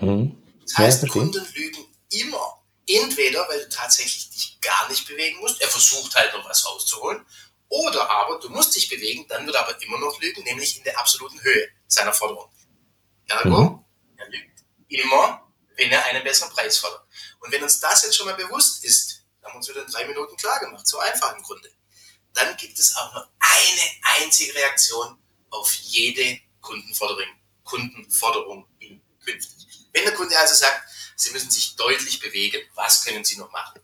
Mhm. Das heißt, ja, Kunden lügen immer. Entweder, weil du tatsächlich dich gar nicht bewegen musst, er versucht halt noch was rauszuholen, oder aber du musst dich bewegen, dann wird er aber immer noch lügen, nämlich in der absoluten Höhe seiner Forderung. Ergo, mhm. er lügt immer, wenn er einen besseren Preis fordert. Und wenn uns das jetzt schon mal bewusst ist, haben wir uns wieder in drei Minuten klar gemacht, so einfach im Grunde, dann gibt es auch nur eine einzige Reaktion auf jede Kundenforderung, Kundenforderung künftig. Wenn der Kunde also sagt, Sie müssen sich deutlich bewegen, was können Sie noch machen?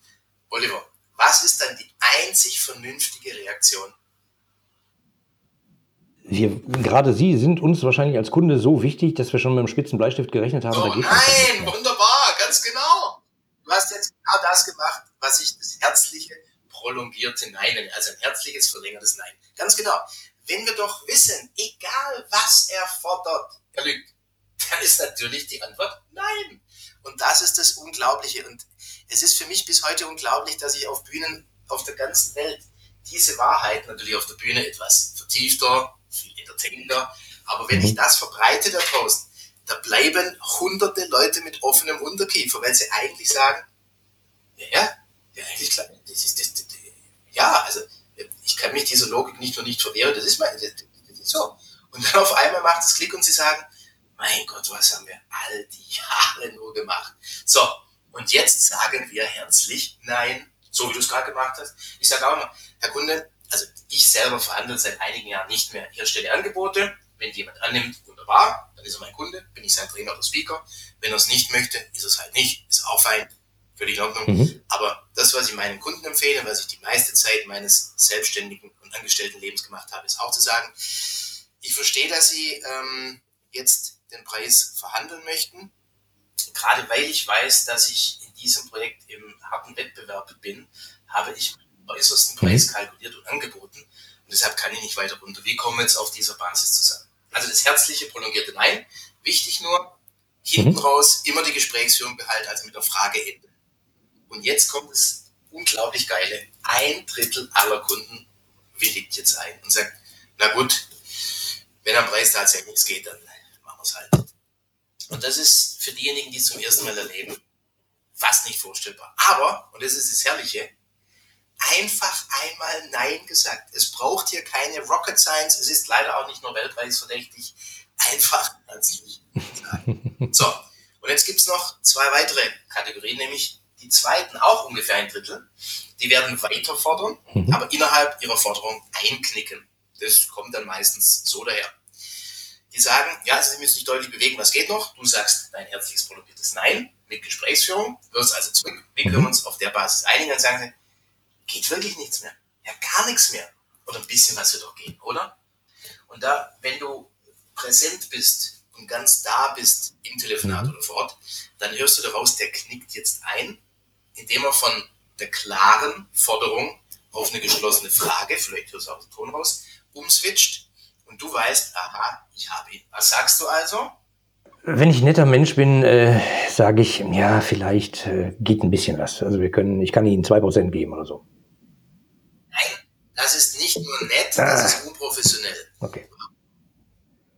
Oliver, was ist dann die einzig vernünftige Reaktion? Wir, gerade Sie sind uns wahrscheinlich als Kunde so wichtig, dass wir schon mit dem spitzen Bleistift gerechnet haben. Oh, nein, wunderbar, ganz genau. Du hast jetzt genau das gemacht, was ich das herzliche, prolongierte Nein nenne, also ein herzliches, verlängertes Nein. Ganz genau. Wenn wir doch wissen, egal was er fordert, er lügt, dann ist natürlich die Antwort Nein. Und das ist das Unglaubliche. Und es ist für mich bis heute unglaublich, dass ich auf Bühnen auf der ganzen Welt diese Wahrheit natürlich auf der Bühne etwas vertiefter, viel entertainender, aber wenn ich mhm. das verbreite da draußen, da bleiben hunderte Leute mit offenem Unterkiefer, weil sie eigentlich sagen, ja, ja, eigentlich klar, das ist, das, das, ja, also ich kann mich dieser Logik nicht nur nicht verwehren, das ist, mein, das, das ist so. Und dann auf einmal macht es Klick und sie sagen, mein Gott, was haben wir all die Jahre nur gemacht. So, und jetzt sagen wir herzlich Nein, so wie du es gerade gemacht hast. Ich sage auch immer, Herr Kunde, also ich selber verhandle seit einigen Jahren nicht mehr. Ich erstelle Angebote, wenn jemand annimmt, wunderbar, dann ist er mein Kunde, bin ich sein Trainer oder Speaker. Wenn er es nicht möchte, ist es halt nicht, ist auch fein, völlig in Ordnung. Mhm. Aber das, was ich meinen Kunden empfehle, was ich die meiste Zeit meines selbstständigen und angestellten Lebens gemacht habe, ist auch zu sagen, ich verstehe, dass Sie ähm, jetzt den Preis verhandeln möchten, gerade weil ich weiß, dass ich in diesem Projekt im harten Wettbewerb bin, habe ich den äußersten mhm. Preis kalkuliert und angeboten. Und deshalb kann ich nicht weiter runter. Wie kommen wir jetzt auf dieser Basis zusammen? Also das herzliche, prolongierte Nein. Wichtig nur, hinten mhm. raus immer die Gesprächsführung behalten, also mit der Frage enden. Und jetzt kommt das unglaublich Geile. Ein Drittel aller Kunden willigt jetzt ein und sagt, na gut, wenn am Preis tatsächlich nichts geht, dann machen wir es halt. Und das ist für diejenigen, die es zum ersten Mal erleben, fast nicht vorstellbar. Aber, und das ist das Herrliche, einfach einmal Nein gesagt. Es braucht hier keine Rocket Science, es ist leider auch nicht nur weltpreisverdächtig. Einfach herzlich sagen. (laughs) So, und jetzt gibt es noch zwei weitere Kategorien, nämlich die zweiten auch ungefähr ein Drittel. Die werden weiter fordern, mhm. aber innerhalb ihrer Forderung einknicken. Das kommt dann meistens so daher die sagen, ja, also sie müssen sich deutlich bewegen, was geht noch? Du sagst dein herzliches prolongiertes Nein mit Gesprächsführung, wirst also zurück. Wir können mhm. uns auf der Basis einigen und sagen, geht wirklich nichts mehr. Ja, gar nichts mehr. Oder ein bisschen was wird auch gehen, oder? Und da, wenn du präsent bist und ganz da bist im Telefonat mhm. oder vor Ort, dann hörst du daraus, der knickt jetzt ein, indem er von der klaren Forderung auf eine geschlossene Frage, vielleicht hörst du auch den Ton raus, umswitcht und du weißt, aha, ich habe ihn. Was sagst du also? Wenn ich ein netter Mensch bin, äh, sage ich, ja, vielleicht äh, geht ein bisschen was. Also wir können, ich kann Ihnen zwei Prozent geben oder so. Nein, das ist nicht nur nett, ah. das ist unprofessionell. Okay.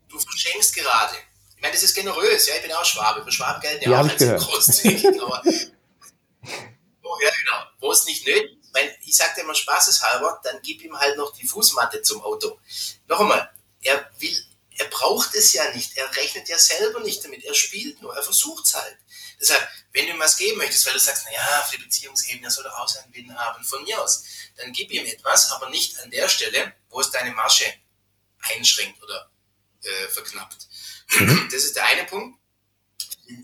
Du verschenkst gerade. Ich meine, das ist generös, ja, ich bin auch Schwabe. Für Schwaben gelten ja, ja auch als großzügig. (laughs) aber, oh, ja, genau. Wo es nicht nötig ist, ich sage dir immer spaßeshalber, dann gib ihm halt noch die Fußmatte zum Auto. Noch einmal, er will er braucht es ja nicht. Er rechnet ja selber nicht damit. Er spielt nur. Er versucht es halt. Deshalb, wenn du ihm was geben möchtest, weil du sagst, naja, für die Beziehungsebene soll er auch seinen Willen haben, von mir aus, dann gib ihm etwas, aber nicht an der Stelle, wo es deine Masche einschränkt oder äh, verknappt. Mhm. Das ist der eine Punkt.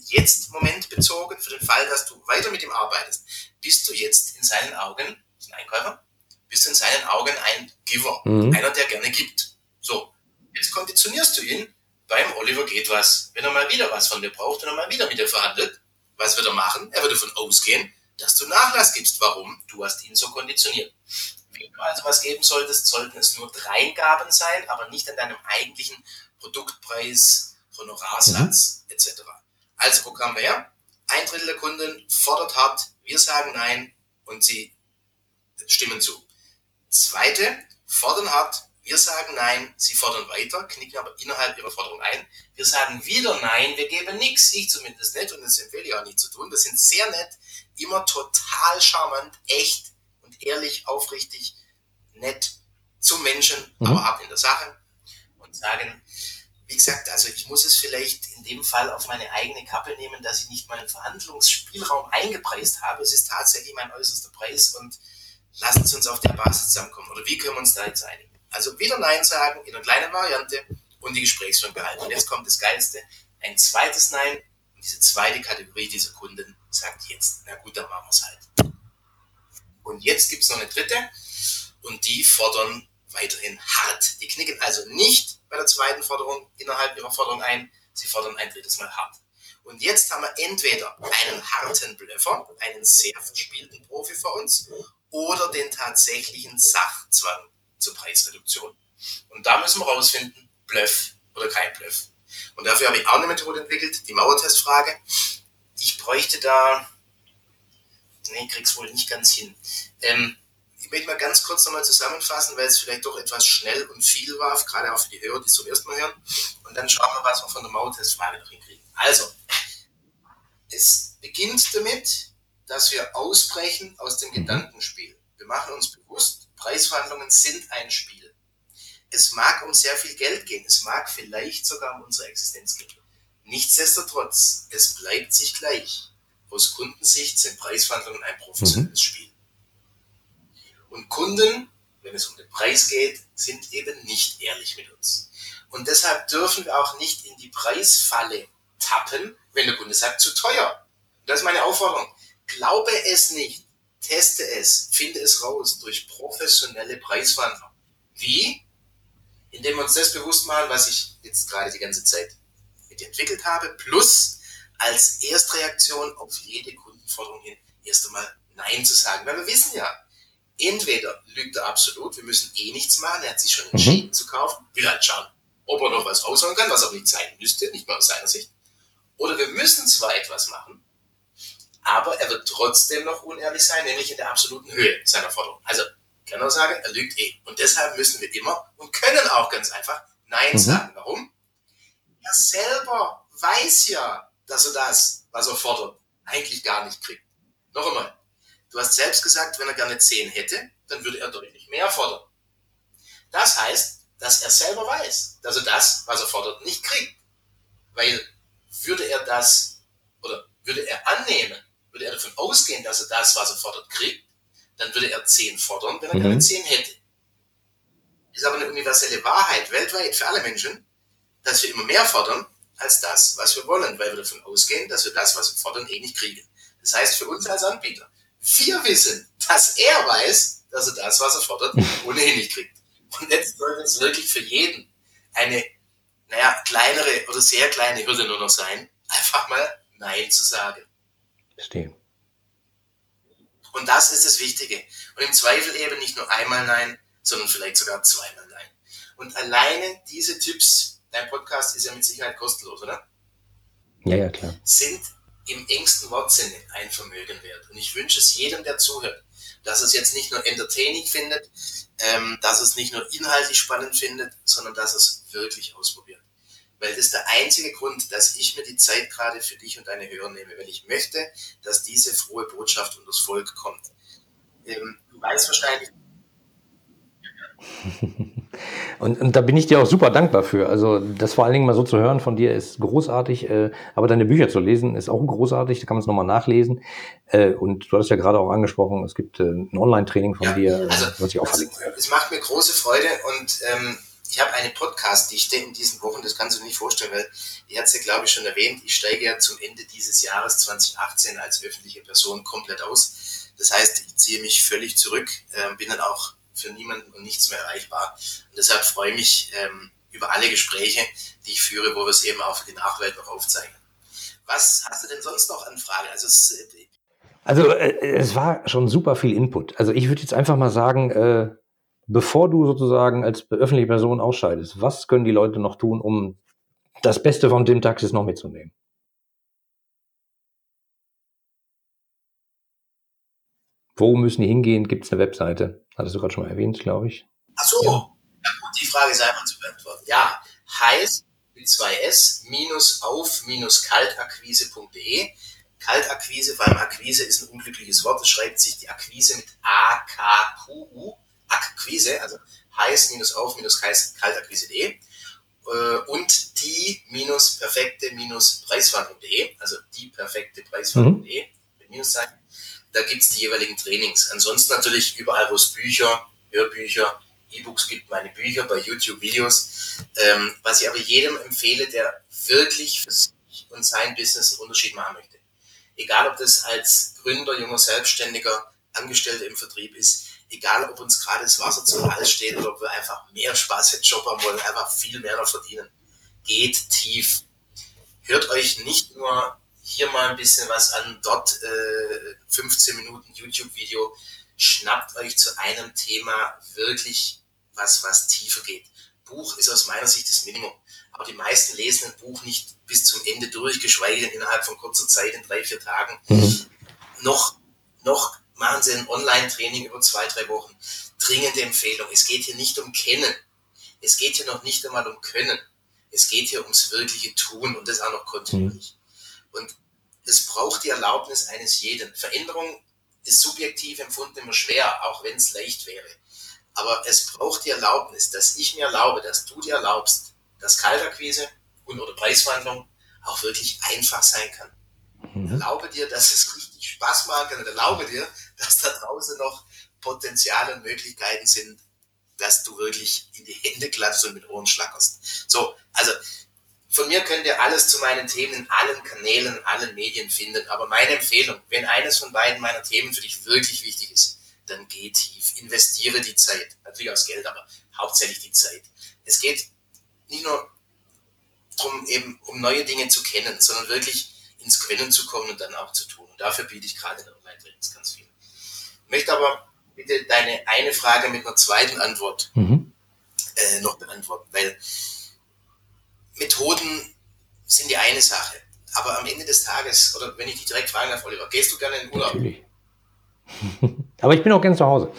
Jetzt Moment bezogen, für den Fall, dass du weiter mit ihm arbeitest, bist du jetzt in seinen Augen, ist ein Einkäufer, bist du in seinen Augen ein Giver, mhm. einer, der gerne gibt. So, Jetzt konditionierst du ihn, beim Oliver geht was. Wenn er mal wieder was von dir braucht und er mal wieder mit dir verhandelt, was wird er machen? Er wird davon ausgehen, dass du Nachlass gibst. Warum? Du hast ihn so konditioniert. Wenn du also was geben solltest, sollten es nur Dreingaben sein, aber nicht an deinem eigentlichen Produktpreis, Honorarsatz mhm. etc. Also, wo kamen wir her? Ein Drittel der Kunden fordert hart, wir sagen nein und sie stimmen zu. Zweite, fordern hart, wir sagen Nein, sie fordern weiter, knicken aber innerhalb ihrer Forderung ein. Wir sagen wieder Nein, wir geben nichts, ich zumindest nicht und das empfehle ich auch nicht zu tun. Das sind sehr nett, immer total charmant, echt und ehrlich, aufrichtig, nett zum Menschen, mhm. aber ab in der Sache und sagen, wie gesagt, also ich muss es vielleicht in dem Fall auf meine eigene Kappe nehmen, dass ich nicht meinen Verhandlungsspielraum eingepreist habe. Es ist tatsächlich mein äußerster Preis und lassen Sie uns auf der Basis zusammenkommen. Oder wie können wir uns da jetzt einigen? Also wieder Nein sagen in einer kleinen Variante und die Gesprächsführung behalten. Und jetzt kommt das Geilste, ein zweites Nein und diese zweite Kategorie dieser Kunden sagt jetzt, na gut, dann machen wir es halt. Und jetzt gibt es noch eine dritte und die fordern weiterhin hart. Die knicken also nicht bei der zweiten Forderung innerhalb ihrer Forderung ein, sie fordern ein drittes Mal hart. Und jetzt haben wir entweder einen harten Blöffer, einen sehr verspielten Profi vor uns, oder den tatsächlichen Sachzwang zur Preisreduktion. Und da müssen wir rausfinden, Bluff oder kein Bluff. Und dafür habe ich auch eine Methode entwickelt, die Mauertestfrage. Ich bräuchte da, nee, krieg's wohl nicht ganz hin. Ähm, ich möchte mal ganz kurz nochmal zusammenfassen, weil es vielleicht doch etwas schnell und viel war, gerade auch für die Hörer, die es zum ersten Mal hören. Und dann schauen wir, was wir von der Mauertestfrage noch hinkriegen. Also, es beginnt damit, dass wir ausbrechen aus dem Gedankenspiel. Wir machen uns bewusst, Preisverhandlungen sind ein Spiel. Es mag um sehr viel Geld gehen, es mag vielleicht sogar um unsere Existenz gehen. Nichtsdestotrotz, es bleibt sich gleich. Aus Kundensicht sind Preisverhandlungen ein professionelles mhm. Spiel. Und Kunden, wenn es um den Preis geht, sind eben nicht ehrlich mit uns. Und deshalb dürfen wir auch nicht in die Preisfalle tappen, wenn der Kunde sagt, zu teuer. Das ist meine Aufforderung. Glaube es nicht teste es, finde es raus durch professionelle Preisverhandlungen. Wie? Indem wir uns das bewusst machen, was ich jetzt gerade die ganze Zeit mit entwickelt habe, plus als Erstreaktion auf jede Kundenforderung hin erst einmal Nein zu sagen. Weil wir wissen ja, entweder lügt er absolut, wir müssen eh nichts machen, er hat sich schon entschieden mhm. zu kaufen, will halt schauen, ob er noch was rausholen kann, was aber nicht sein müsste, nicht mal aus seiner Sicht. Oder wir müssen zwar etwas machen, aber er wird trotzdem noch unehrlich sein, nämlich in der absoluten Höhe seiner Forderung. Also kann er sagen, er lügt eh. Und deshalb müssen wir immer und können auch ganz einfach Nein mhm. sagen. Warum? Er selber weiß ja, dass er das, was er fordert, eigentlich gar nicht kriegt. Noch einmal, du hast selbst gesagt, wenn er gerne 10 hätte, dann würde er deutlich mehr fordern. Das heißt, dass er selber weiß, dass er das, was er fordert, nicht kriegt. Weil würde er das oder würde er annehmen, würde er davon ausgehen, dass er das, was er fordert, kriegt, dann würde er 10 fordern, wenn er mhm. gerne 10 hätte. Ist aber eine universelle Wahrheit weltweit für alle Menschen, dass wir immer mehr fordern als das, was wir wollen, weil wir davon ausgehen, dass wir das, was wir fordern, eh nicht kriegen. Das heißt für uns als Anbieter, wir wissen, dass er weiß, dass er das, was er fordert, (laughs) ohnehin nicht kriegt. Und jetzt sollte es wirklich für jeden eine naja, kleinere oder sehr kleine Hürde nur noch sein, einfach mal Nein zu sagen. Verstehe. Und das ist das Wichtige. Und im Zweifel eben nicht nur einmal Nein, sondern vielleicht sogar zweimal Nein. Und alleine diese Tipps, dein Podcast ist ja mit Sicherheit kostenlos, oder? Ja, ja, klar. Sind im engsten Wortsinne ein Vermögen wert. Und ich wünsche es jedem, der zuhört, dass es jetzt nicht nur entertaining findet, ähm, dass es nicht nur inhaltlich spannend findet, sondern dass es wirklich ausprobiert. Weil das ist der einzige Grund, dass ich mir die Zeit gerade für dich und deine Hörer nehme, weil ich möchte, dass diese frohe Botschaft unter das Volk kommt. Ähm, du weißt wahrscheinlich, (laughs) Und, und, da bin ich dir auch super dankbar für. Also das vor allen Dingen mal so zu hören von dir ist großartig, äh, aber deine Bücher zu lesen ist auch großartig, da kann man es nochmal nachlesen. Äh, und du hast ja gerade auch angesprochen, es gibt äh, ein Online-Training von ja, dir, also, was ich auch verlinken werde. Es macht mir große Freude und ähm, ich habe eine Podcast-Dichte in diesen Wochen, das kannst du nicht vorstellen, weil ich hatte es ja, glaube ich, schon erwähnt, ich steige ja zum Ende dieses Jahres 2018 als öffentliche Person komplett aus. Das heißt, ich ziehe mich völlig zurück, äh, bin dann auch für niemanden und nichts mehr erreichbar. Und deshalb freue ich mich ähm, über alle Gespräche, die ich führe, wo wir es eben auch für die Nachwelt noch aufzeichnen. Was hast du denn sonst noch an Fragen? Also es, äh, also äh, es war schon super viel Input. Also ich würde jetzt einfach mal sagen, äh, bevor du sozusagen als öffentliche Person ausscheidest, was können die Leute noch tun, um das Beste von dem Taxis noch mitzunehmen? Wo müssen die hingehen? Gibt es eine Webseite? Hattest du gerade schon mal erwähnt, glaube ich. Ach so, ja. ja. gut, die Frage ist einfach zu beantworten. Ja, heißt mit zwei S minus auf minus kaltakquise.de. Kaltakquise, weil Akquise ist ein unglückliches Wort. Es schreibt sich die Akquise mit A-K-Q-U. Akquise, also heiß minus auf minus kaltakquise.de. Äh, und die minus perfekte minus preisverhandlung.de, also die perfekte preisverhandlung.de mhm. mit Minuszeichen da gibt es die jeweiligen Trainings. Ansonsten natürlich überall, wo es Bücher, Hörbücher, E-Books gibt, meine Bücher, bei YouTube Videos. Ähm, was ich aber jedem empfehle, der wirklich für sich und sein Business einen Unterschied machen möchte. Egal, ob das als Gründer, junger Selbstständiger, Angestellter im Vertrieb ist, egal, ob uns gerade das Wasser zum Hals steht oder ob wir einfach mehr Spaß im Job haben wollen, einfach viel mehr noch verdienen. Geht tief. Hört euch nicht nur hier mal ein bisschen was an, dort äh, 15 Minuten YouTube-Video. Schnappt euch zu einem Thema wirklich was, was tiefer geht. Buch ist aus meiner Sicht das Minimum. Aber die meisten lesen ein Buch nicht bis zum Ende durch, geschweige denn innerhalb von kurzer Zeit, in drei, vier Tagen. Mhm. Noch, noch machen sie ein Online-Training über zwei, drei Wochen. Dringende Empfehlung. Es geht hier nicht um Kennen. Es geht hier noch nicht einmal um Können. Es geht hier ums wirkliche Tun und das auch noch kontinuierlich. Mhm. Und es braucht die Erlaubnis eines jeden. Veränderung ist subjektiv empfunden immer schwer, auch wenn es leicht wäre. Aber es braucht die Erlaubnis, dass ich mir erlaube, dass du dir erlaubst, dass Kaltakquise und oder Preisverhandlung auch wirklich einfach sein kann. Mhm. Erlaube dir, dass es richtig Spaß machen kann und erlaube dir, (laughs) dass da draußen noch Potenziale und Möglichkeiten sind, dass du wirklich in die Hände klatschst und mit Ohren schlackerst. So, also von mir könnt ihr alles zu meinen Themen in allen Kanälen, allen Medien finden. Aber meine Empfehlung, wenn eines von beiden meiner Themen für dich wirklich wichtig ist, dann geh tief, investiere die Zeit. Natürlich auch das Geld, aber hauptsächlich die Zeit. Es geht nicht nur darum, eben um neue Dinge zu kennen, sondern wirklich ins Können zu kommen und dann auch zu tun. Und dafür biete ich gerade in der Online-Trainings ganz viel. Ich möchte aber bitte deine eine Frage mit einer zweiten Antwort mhm. äh, noch beantworten, weil Methoden sind die eine Sache. Aber am Ende des Tages, oder wenn ich dich direkt fragen darf, Oliver, gehst du gerne in den Urlaub? Natürlich. (laughs) Aber ich bin auch gerne zu Hause.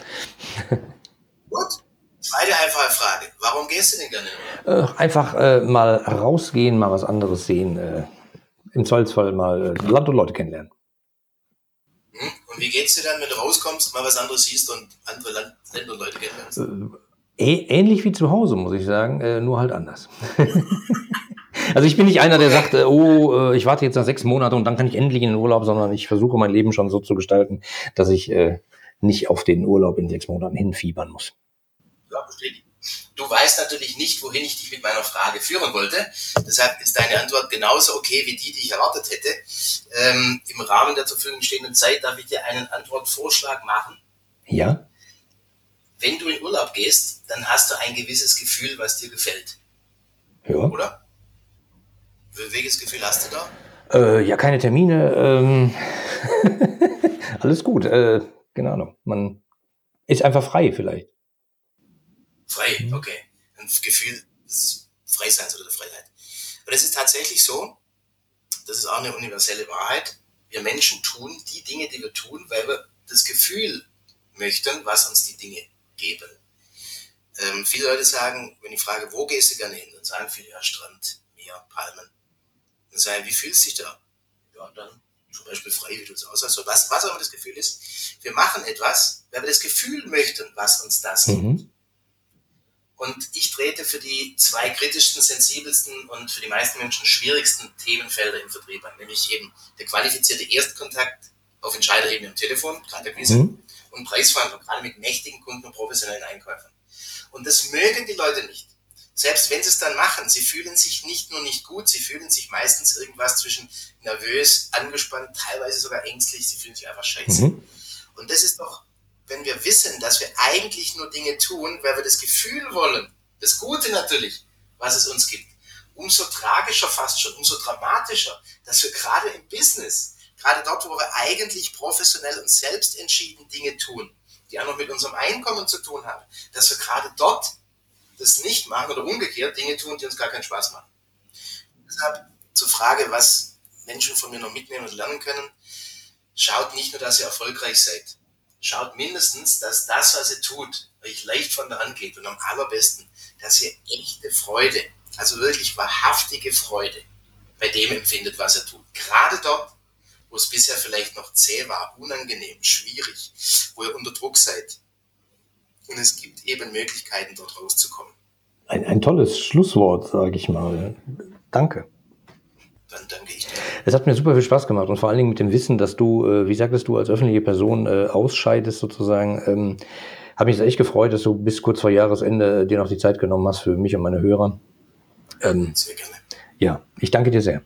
(laughs) Gut. Zweite einfache Frage. Warum gehst du denn gerne in den Urlaub? Äh, einfach äh, mal rausgehen, mal was anderes sehen. Äh, Im Zweifelsfall mal äh, Land und Leute kennenlernen. Und wie geht's dir dann, wenn du rauskommst, mal was anderes siehst und andere Land, Länder und Leute kennenlernst? Äh, Ähnlich wie zu Hause, muss ich sagen, äh, nur halt anders. (laughs) also ich bin nicht einer, der sagt, äh, oh, ich warte jetzt nach sechs Monaten und dann kann ich endlich in den Urlaub, sondern ich versuche mein Leben schon so zu gestalten, dass ich nicht auf den Urlaub in sechs Monaten hinfiebern muss. Ja, bestätigt. Du weißt natürlich nicht, wohin ich dich mit meiner Frage führen wollte. Deshalb ist deine Antwort genauso okay, wie die, die ich erwartet hätte. Ähm, Im Rahmen der zur Verfügung stehenden Zeit darf ich dir einen Antwortvorschlag machen. Ja wenn du in Urlaub gehst, dann hast du ein gewisses Gefühl, was dir gefällt. Ja. Oder? Welches Gefühl hast du da? Äh, ja, keine Termine. Ähm (laughs) Alles gut. Äh, keine Ahnung. Man ist einfach frei vielleicht. Frei, mhm. okay. Ein Gefühl des Freiseins oder der Freiheit. Aber das ist tatsächlich so, das ist auch eine universelle Wahrheit. Wir Menschen tun die Dinge, die wir tun, weil wir das Gefühl möchten, was uns die Dinge geben. Ähm, viele Leute sagen, wenn ich frage, wo gehst du gerne hin, dann sagen viele, ja, Strand, Meer, Palmen. Dann sagen, wie fühlst du dich da? Ja, dann zum Beispiel frei, wie du es aussagst, was, was auch immer das Gefühl ist. Wir machen etwas, weil wir das Gefühl möchten, was uns das gibt. Mhm. Und ich trete für die zwei kritischsten, sensibelsten und für die meisten Menschen schwierigsten Themenfelder im Vertrieb an, nämlich eben der qualifizierte Erstkontakt auf Entscheiderebene am Telefon, gerade mhm. und Preisverhandlung, gerade mit mächtigen Kunden und professionellen Einkäufern. Und das mögen die Leute nicht selbst wenn sie es dann machen, sie fühlen sich nicht nur nicht gut, sie fühlen sich meistens irgendwas zwischen nervös, angespannt, teilweise sogar ängstlich, sie fühlen sich einfach scheiße. Mhm. Und das ist doch, wenn wir wissen, dass wir eigentlich nur Dinge tun, weil wir das Gefühl wollen, das Gute natürlich, was es uns gibt, umso tragischer fast schon, umso dramatischer, dass wir gerade im Business, gerade dort, wo wir eigentlich professionell und selbst entschieden Dinge tun, die auch noch mit unserem Einkommen zu tun haben, dass wir gerade dort das nicht machen oder umgekehrt Dinge tun, die uns gar keinen Spaß machen. Deshalb zur Frage, was Menschen von mir noch mitnehmen und lernen können, schaut nicht nur, dass ihr erfolgreich seid. Schaut mindestens, dass das, was ihr tut, euch leicht von der Hand geht und am allerbesten, dass ihr echte Freude, also wirklich wahrhaftige Freude bei dem empfindet, was ihr tut. Gerade dort, wo es bisher vielleicht noch zäh war, unangenehm, schwierig, wo ihr unter Druck seid, und es gibt eben Möglichkeiten, dort rauszukommen. Ein, ein tolles Schlusswort, sage ich mal. Danke. Dann danke ich dir. Es hat mir super viel Spaß gemacht und vor allen Dingen mit dem Wissen, dass du, äh, wie sagtest du, als öffentliche Person äh, ausscheidest sozusagen. Ähm, habe mich echt gefreut, dass du bis kurz vor Jahresende dir noch die Zeit genommen hast für mich und meine Hörer. Ähm, sehr gerne. Ja, ich danke dir sehr.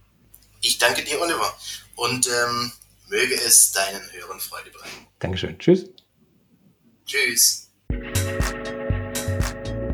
Ich danke dir, Oliver. Und ähm, möge es deinen Hörern Freude bereiten. Dankeschön. Tschüss. Tschüss.